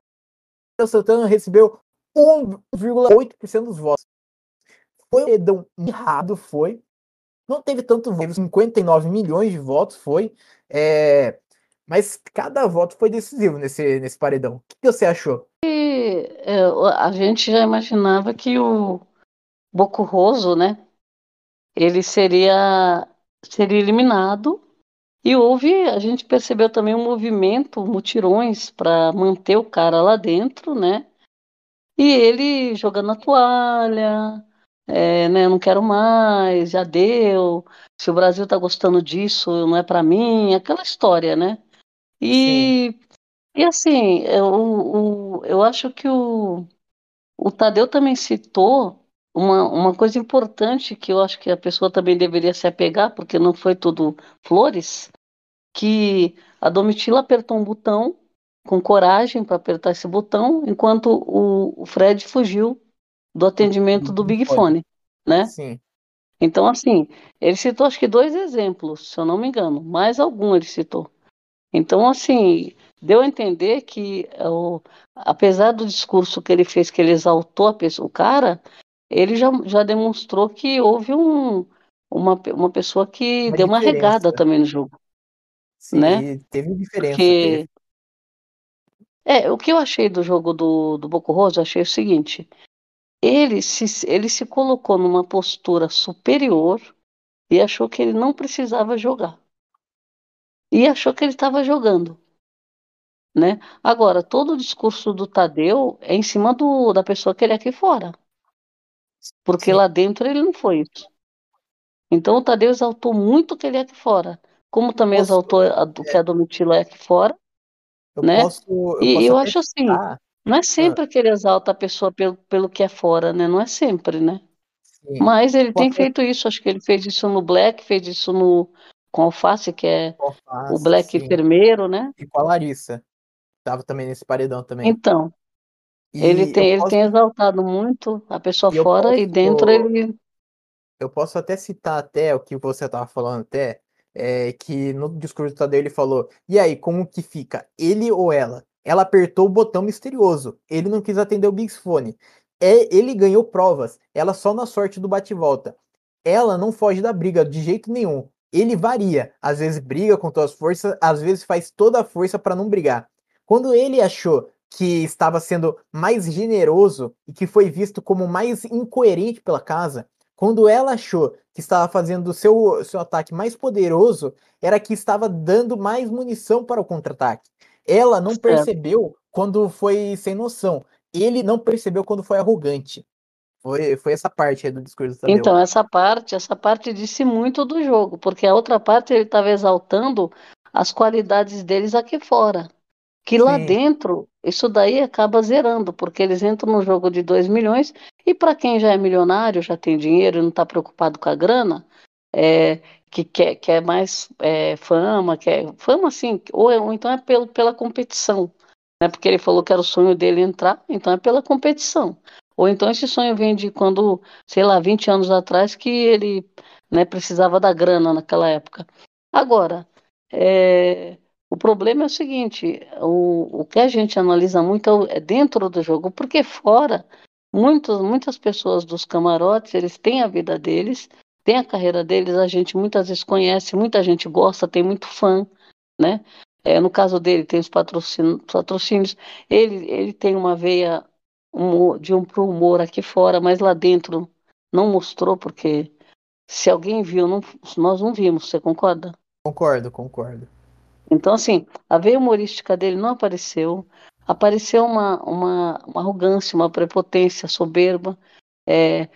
Santana recebeu 1,8% dos votos. Foi um errado, foi. Não teve tanto voto, 59 milhões de votos, foi. É, mas cada voto foi decisivo nesse, nesse paredão. O que, você achou? E, é, a gente já imaginava que o Bocurroso, né? Ele seria, seria eliminado. E houve, a gente percebeu também um movimento, mutirões para manter o cara lá dentro, né? E ele jogando a toalha, é, né, não quero mais, já deu. Se o Brasil tá gostando disso, não é para mim, aquela história, né? E, e assim, eu, eu acho que o, o Tadeu também citou uma, uma coisa importante que eu acho que a pessoa também deveria se apegar, porque não foi tudo flores, que a Domitila apertou um botão com coragem para apertar esse botão, enquanto o, o, Fred fugiu do atendimento do Big Fone, né? Sim. Então, assim, ele citou acho que dois exemplos, se eu não me engano, mais algum ele citou. Então, assim, deu a entender que, o, apesar do discurso que ele fez, que ele exaltou a pessoa, o cara, ele já, já demonstrou que houve um, uma, uma pessoa que uma deu uma regada também no jogo. Sim, né? teve diferença. Porque... Teve. É, o que eu achei do jogo do, do Boco Rosa, eu achei o seguinte: ele se, ele se colocou numa postura superior e achou que ele não precisava jogar. E achou que ele estava jogando. Né? Agora, todo o discurso do Tadeu é em cima do, da pessoa que ele é aqui fora. Porque Sim. lá dentro ele não foi isso. Então o Tadeu exaltou muito que ele é aqui fora como também posso, exaltou a, o que a Domitila é aqui fora. Eu né? Posso, eu e eu acho assim, não é sempre ah. que ele exalta a pessoa pelo, pelo que é fora, né? Não é sempre, né? Sim. Mas ele tem feito isso, acho que ele fez isso no Black, fez isso no com Alface, que é Alface, o Black sim. enfermeiro, né? E com a Larissa. Tava também nesse paredão também. Então. E ele tem, ele posso... tem exaltado muito a pessoa fora posso... e dentro ele. Eu posso até citar até o que você estava falando até, é, que no discurso do Tadeu ele falou: e aí, como que fica? Ele ou ela? Ela apertou o botão misterioso. Ele não quis atender o Big Fone. É, ele ganhou provas. Ela só na sorte do bate-volta. Ela não foge da briga de jeito nenhum. Ele varia. Às vezes briga com todas as forças, às vezes faz toda a força para não brigar. Quando ele achou que estava sendo mais generoso e que foi visto como mais incoerente pela casa, quando ela achou que estava fazendo o seu, seu ataque mais poderoso, era que estava dando mais munição para o contra-ataque. Ela não percebeu quando foi sem noção. Ele não percebeu quando foi arrogante. Foi, foi essa parte aí do discurso Tadeu. Então, essa parte, essa parte disse muito do jogo, porque a outra parte ele estava exaltando as qualidades deles aqui fora. Que lá Sim. dentro, isso daí acaba zerando, porque eles entram no jogo de 2 milhões, e para quem já é milionário, já tem dinheiro e não está preocupado com a grana, é, que quer, quer mais é, fama, quer fama assim, ou, ou então é pelo, pela competição, né? Porque ele falou que era o sonho dele entrar, então é pela competição. Ou então esse sonho vem de quando, sei lá, 20 anos atrás, que ele né, precisava da grana naquela época. Agora, é, o problema é o seguinte: o, o que a gente analisa muito é dentro do jogo, porque fora, muitos, muitas pessoas dos camarotes, eles têm a vida deles, têm a carreira deles, a gente muitas vezes conhece, muita gente gosta, tem muito fã, né? É, no caso dele, tem os patrocínios, patrocínios. Ele, ele tem uma veia humor, de um pro humor aqui fora, mas lá dentro não mostrou, porque se alguém viu, não, nós não vimos, você concorda? Concordo, concordo. Então, assim, a veia humorística dele não apareceu, apareceu uma, uma, uma arrogância, uma prepotência soberba, é,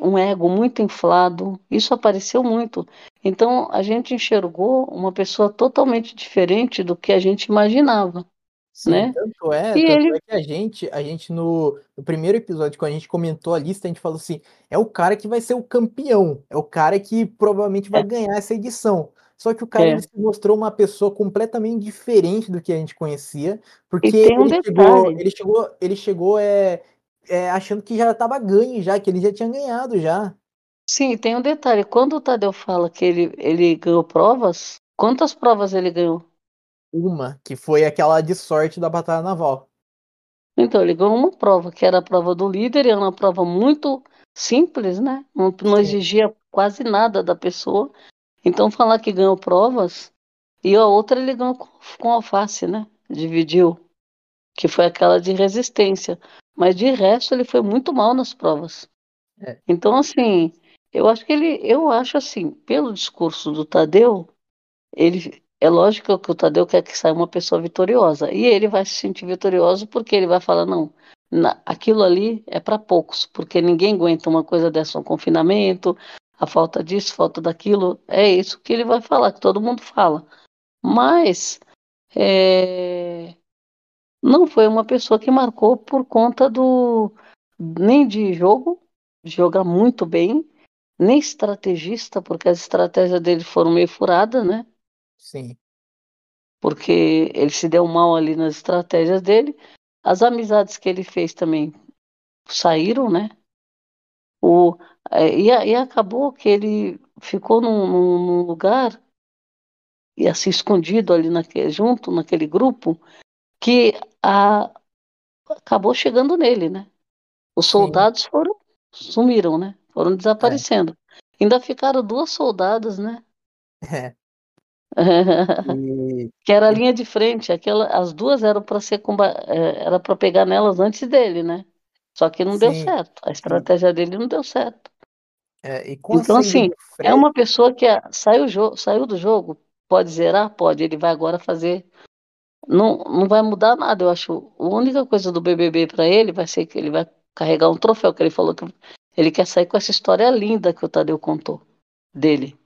um ego muito inflado, isso apareceu muito. Então, a gente enxergou uma pessoa totalmente diferente do que a gente imaginava. Sim, né? tanto é, E tanto ele- é que a gente, a gente no, no primeiro episódio, quando a gente comentou a lista, a gente falou assim: é o cara que vai ser o campeão, é o cara que provavelmente vai É. ganhar essa edição. Só que o cara É. se mostrou uma pessoa completamente diferente do que a gente conhecia, porque um ele chegou, ele chegou, ele chegou é, é, achando que já estava ganho, já, que ele já tinha ganhado já. Sim, tem um detalhe. Quando o Tadeu fala que ele, ele ganhou provas, quantas provas ele ganhou? Uma, que foi aquela de sorte da Batalha Naval. Então, ele ganhou uma prova, que era a prova do líder, e era uma prova muito simples, né? Não, não exigia quase nada da pessoa. Então, falar que ganhou provas, e a outra ele ganhou com, com alface, né? Dividiu, que foi aquela de resistência. Mas de resto, ele foi muito mal nas provas. É. Então, assim, eu acho que ele, eu acho assim, pelo discurso do Tadeu, ele é lógico que o Tadeu quer que saia uma pessoa vitoriosa. E ele vai se sentir vitorioso porque ele vai falar, não, na- aquilo ali é para poucos, porque ninguém aguenta uma coisa dessa, um confinamento, a falta disso, falta daquilo. É isso que ele vai falar, que todo mundo fala. Mas é, não foi uma pessoa que marcou por conta do nem de jogo, jogar muito bem, nem estrategista, porque as estratégias dele foram meio furadas, né? Sim. porque ele se deu mal ali nas estratégias dele. As amizades que ele fez também saíram, né? O, é, e, e acabou que ele ficou num, num- lugar e assim escondido ali naquele, junto naquele grupo que a, acabou chegando nele, né? Os Sim. soldados foram sumiram, né? Foram desaparecendo. Ainda ficaram duas soldadas, né? É. E Que era a linha de frente, aquela, as duas eram para ser comba- eh, era para pegar nelas antes dele, né? Só que não deu Sim, certo. A estratégia dele não deu certo. é, Então, assim, é uma pessoa que ah, saiu, saiu do jogo, pode zerar? Pode. Ele vai agora fazer. Não, não vai mudar nada. Eu acho. A única coisa do BBB para ele vai ser que ele vai carregar um troféu, que ele falou que ele quer sair com essa história linda que o Tadeu contou dele.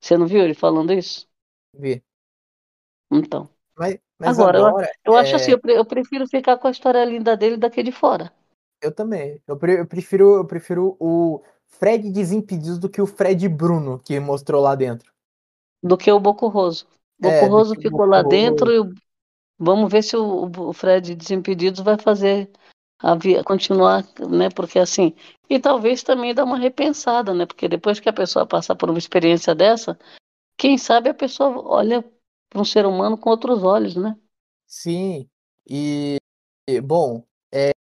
Você não viu ele falando isso? vê. Então. Mas, mas Agora, eu- agora, Eu acho é, assim, eu, pre- eu prefiro ficar com a história linda dele daqui de fora. Eu também. Eu, pre- eu prefiro, eu prefiro o Fred Desimpedidos do que o Fred Bruno que mostrou lá dentro. do que o Bocurroso. É, do Bocurroso o ficou lá Bocurroso. dentro e o- vamos ver se o, o Fred Desimpedidos vai fazer a via, continuar, né? Porque assim, e talvez também dar uma repensada, né? Porque depois que a pessoa passar por uma experiência dessa, quem sabe a pessoa olha para um ser humano com outros olhos, né? Sim. E, bom,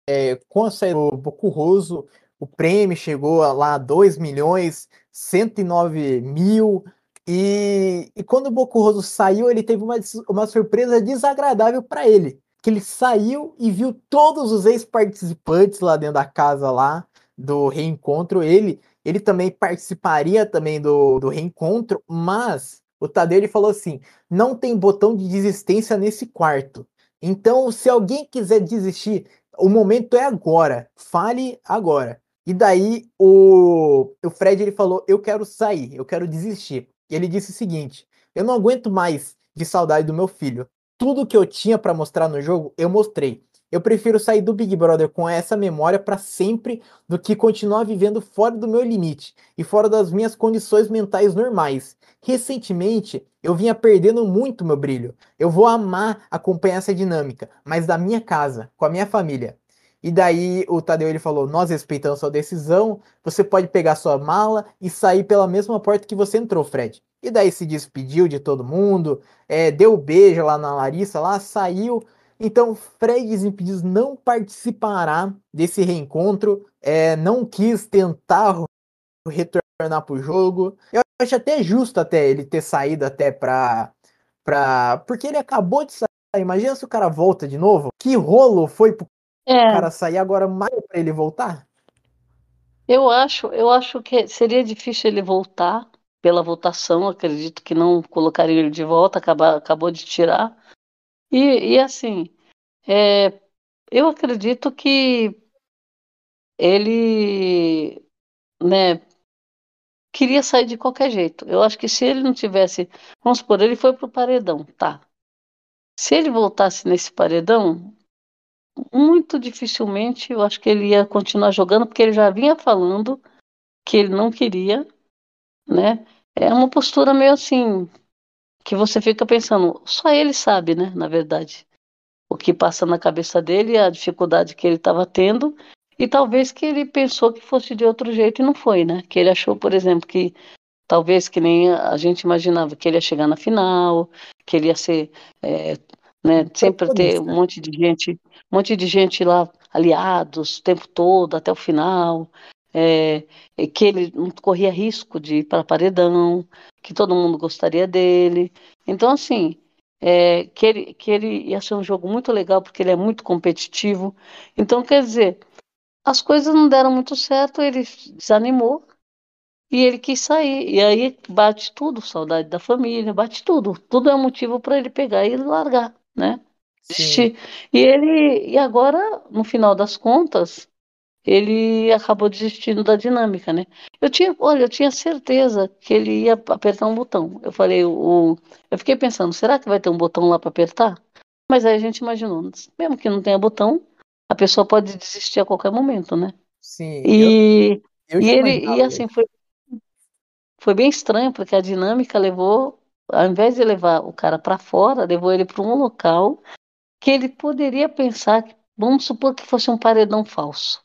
é, é, com a saída do Bocurroso, o prêmio chegou a lá a 2 milhões 109 mil. E, e quando o Bocurroso saiu, ele teve uma, uma surpresa desagradável para ele. Que ele saiu e viu todos os ex-participantes lá dentro da casa lá do reencontro. Ele, ele também participaria também do, do reencontro, mas o Tadeu ele falou assim: não tem botão de desistência nesse quarto. Então, se alguém quiser desistir, o momento é agora. Fale agora. E daí o, o Fred ele falou: Eu quero sair, eu quero desistir. E ele disse o seguinte: Eu não aguento mais de saudade do meu filho. Tudo que eu tinha para mostrar no jogo, eu mostrei. Eu prefiro sair do Big Brother com essa memória para sempre do que continuar vivendo fora do meu limite e fora das minhas condições mentais normais. Recentemente, eu vinha perdendo muito meu brilho. Eu vou amar acompanhar essa dinâmica, mas da minha casa, com a minha família. E daí o Tadeu ele falou: Nós respeitamos sua decisão, você pode pegar sua mala e sair pela mesma porta que você entrou, Fred. E daí se despediu de todo mundo, é, deu um beijo lá na Larissa, lá saiu. Então, Fred Desimpedidos não participará desse reencontro, é, não quis tentar retornar para o jogo. Eu acho até justo até ele ter saído até para para porque ele acabou de sair. Imagina se o cara volta de novo. Que rolo foi pro é. o cara sair agora mais para ele voltar? Eu acho, eu acho que seria difícil ele voltar pela votação. Acredito que não colocaria ele de volta. Acaba, acabou de tirar. E, e assim, é, eu acredito que ele, né, queria sair de qualquer jeito. Eu acho que se ele não tivesse, vamos supor, ele foi pro paredão, tá? Se ele voltasse nesse paredão, muito dificilmente eu acho que ele ia continuar jogando, porque ele já vinha falando que ele não queria, né? É uma postura meio assim, que você fica pensando, só ele sabe, né? Na verdade, o que passa na cabeça dele, a dificuldade que ele estava tendo, e talvez que ele pensou que fosse de outro jeito e não foi, né? Que ele achou, por exemplo, que talvez que nem a gente imaginava que ele ia chegar na final, que ele ia ser é, né? Sempre ter um monte de gente, um monte de gente lá aliados o tempo todo até o final, é, que ele não corria risco de ir para paredão, que todo mundo gostaria dele. Então assim, é, que ele que ele ia ser um jogo muito legal porque ele é muito competitivo. Então quer dizer, as coisas não deram muito certo, ele desanimou e ele quis sair. E aí bate tudo, saudade da família, bate tudo. Tudo é motivo para ele pegar e largar né? Desistir. E ele, e agora, no final das contas, ele acabou desistindo da dinâmica, né? Eu tinha, olha, eu tinha certeza que ele ia apertar um botão. Eu falei, o, eu fiquei pensando, será que vai ter um botão lá para apertar? Mas aí a gente imaginou, mesmo que não tenha botão, a pessoa pode desistir a qualquer momento, né? Sim. E, eu, eu e ele, e assim foi, foi bem estranho porque a dinâmica levou ao invés de levar o cara para fora, levou ele para um local que ele poderia pensar, vamos supor que fosse um paredão falso.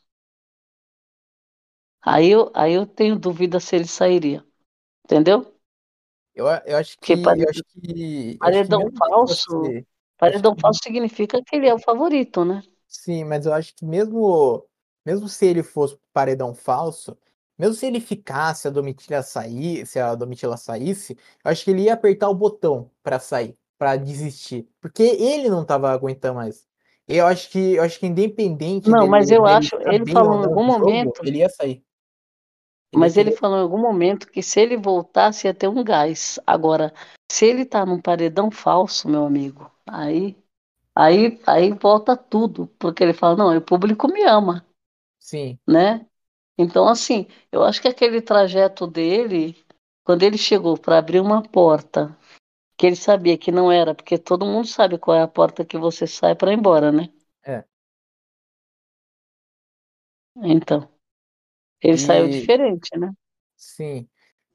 Aí eu, aí eu tenho dúvida se ele sairia. Entendeu? Eu, eu acho que. Paredão, eu acho que paredão acho que falso. Você, paredão falso que... significa que ele é o favorito, né? Sim, mas eu acho que mesmo, mesmo se ele fosse paredão falso, mesmo se ele ficasse, a Domitila sair, se a Domitila saísse, eu acho que ele ia apertar o botão para sair, para desistir, porque ele não tava aguentando mais. Eu acho que, eu acho que independente Não, dele, mas eu acho, ele falou em algum momento, ele ia sair. Mas ele falou em algum momento que se ele voltasse ia ter um gás. Agora, se ele tá num paredão falso, meu amigo, aí aí aí volta tudo, porque ele fala: "Não, o público me ama". Sim. Né? Então, assim, eu acho que aquele trajeto dele, quando ele chegou para abrir uma porta, que ele sabia que não era, porque todo mundo sabe qual é a porta que você sai para ir embora, né? É. Então, ele e... saiu diferente, né? Sim.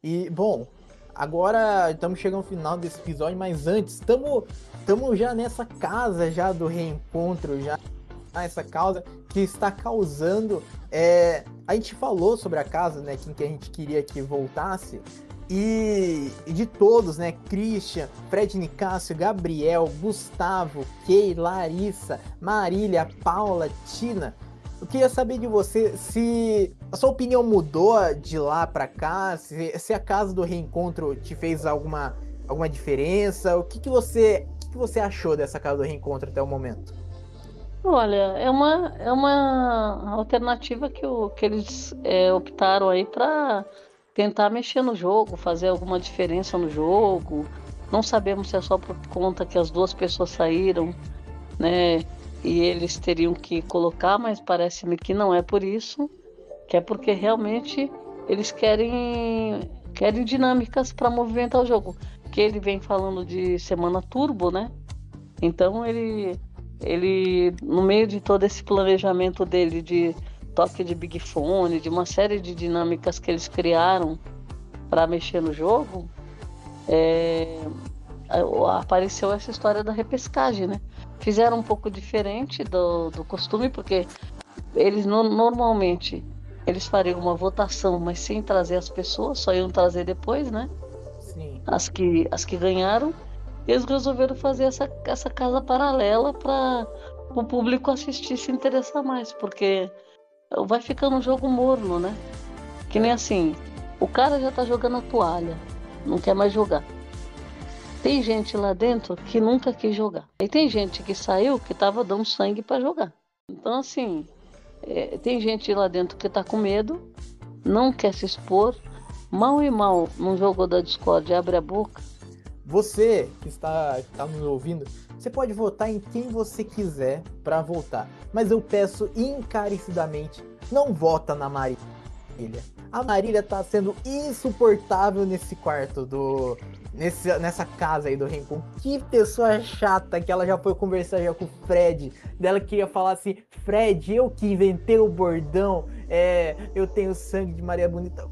E, bom, agora estamos chegando ao final desse episódio, mas antes, estamos já nessa casa já do reencontro, já essa causa que está causando. É, a gente falou sobre a casa, né? Quem que a gente queria que voltasse. E, de todos, né? Christian, Fred Nicásio, Gabriel, Gustavo, Kay, Larissa, Marília, Paula, Tina. Eu queria saber de você se a sua opinião mudou de lá para cá, se, se, a casa do reencontro te fez alguma, alguma diferença. O que, que você o que, você achou dessa casa do reencontro até o momento? Olha, é uma, é uma alternativa que, o, que eles é, optaram aí para tentar mexer no jogo, fazer alguma diferença no jogo. Não sabemos se é só por conta que as duas pessoas saíram, né? E eles teriam que colocar, mas parece-me que não é por isso. que é porque realmente eles querem querem dinâmicas para movimentar o jogo. Que ele vem falando de semana turbo, né? Então ele ele no meio de todo esse planejamento dele de toque de Big Fone, de uma série de dinâmicas que eles criaram para mexer no jogo, é, apareceu essa história da repescagem, né? Fizeram um pouco diferente do, do costume, porque eles no, normalmente eles fariam uma votação, mas sem trazer as pessoas, só iam trazer depois, né? Sim. As que, as que ganharam. Eles resolveram fazer essa, essa casa paralela para o público assistir se interessar mais, porque vai ficando um jogo morno, né? Que nem assim, o cara já tá jogando a toalha, não quer mais jogar. Tem gente lá dentro que nunca quis jogar. E tem gente que saiu que tava dando sangue para jogar. Então, assim, é, tem gente lá dentro que tá com medo, não quer se expor. Mal e mal, num jogo da Discord, abre a boca. Você que está, está nos ouvindo, você pode votar em quem você quiser para votar. Mas eu peço encarecidamente, não vota na Marília. A Marília tá sendo insuportável nesse quarto do, nesse, nessa casa aí do Rincon. Que pessoa chata que ela já foi conversar já com o Fred. Dela queria falar assim: Fred, eu que inventei o bordão, é, eu tenho sangue de Maria Bonita.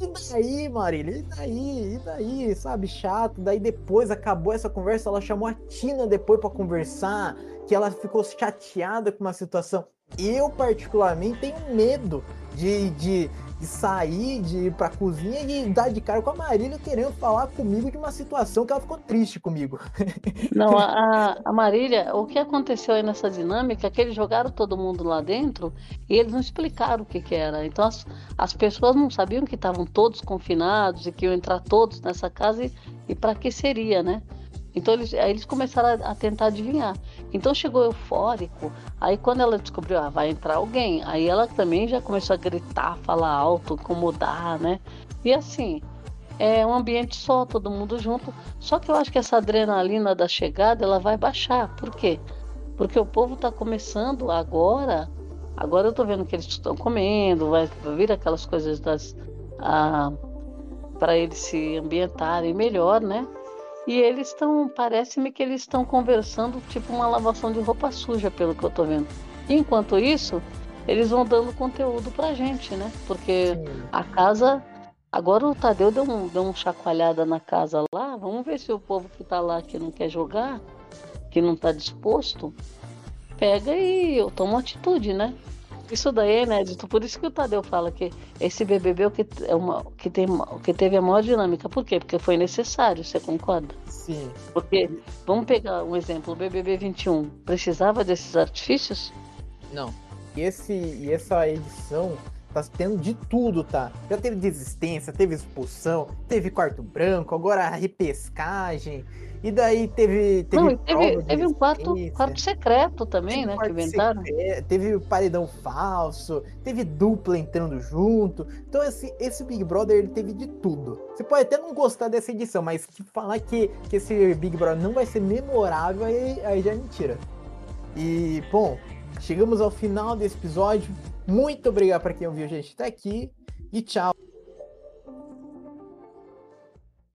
E daí, Marília? E daí? E daí? Sabe, chato. Daí depois acabou essa conversa, ela chamou a Tina depois para conversar, que ela ficou chateada com uma situação. Eu, particularmente, tenho medo de, de, de sair, de ir pra cozinha e dar de cara com a Marília querendo falar comigo de uma situação que ela ficou triste comigo. Não, a, a Marília, o que aconteceu aí nessa dinâmica é que eles jogaram todo mundo lá dentro e eles não explicaram o que, que era. Então as, as pessoas não sabiam que estavam todos confinados e que iam entrar todos nessa casa e, e para que seria, né? Então eles, aí eles começaram a, a, tentar adivinhar. Então chegou eufórico. Aí quando ela descobriu, ah, vai entrar alguém, aí ela também já começou a gritar, falar alto, incomodar, né? E assim, é um ambiente só, todo mundo junto. Só que eu acho que essa adrenalina da chegada ela vai baixar. Por quê? Porque o povo está começando agora. Agora eu tô vendo que eles estão comendo, vai vir aquelas coisas das. Ah, para eles se ambientarem melhor, né? E eles estão, parece-me que eles estão conversando tipo uma lavação de roupa suja, pelo que eu tô vendo. Enquanto isso, eles vão dando conteúdo pra gente, né? Porque Sim. a casa. Agora o Tadeu deu, um, deu uma chacoalhada na casa lá. Vamos ver se o povo que tá lá que não quer jogar, que não tá disposto, pega e toma atitude, né? Isso daí é inédito, por isso que o Tadeu fala que esse BBB é o que, é uma, que, tem, que teve a maior dinâmica. Por quê? Porque foi necessário, você concorda? Sim. Porque, vamos pegar um exemplo, o BBB 21 precisava desses artifícios? Não. E, esse, e essa edição tá tendo de tudo, tá? Já teve desistência, teve expulsão, teve quarto branco, agora repescagem. E daí teve. teve Não, teve, teve um quarto, quarto secreto também, né? Que inventaram. Secreto, teve paredão falso, teve dupla entrando junto. Então, esse, esse Big Brother ele teve de tudo. Você pode até não gostar dessa edição, mas falar que, que esse Big Brother não vai ser memorável, aí, aí já é mentira. E, bom, chegamos ao final desse episódio. Muito obrigado para quem ouviu a gente até aqui. E tchau.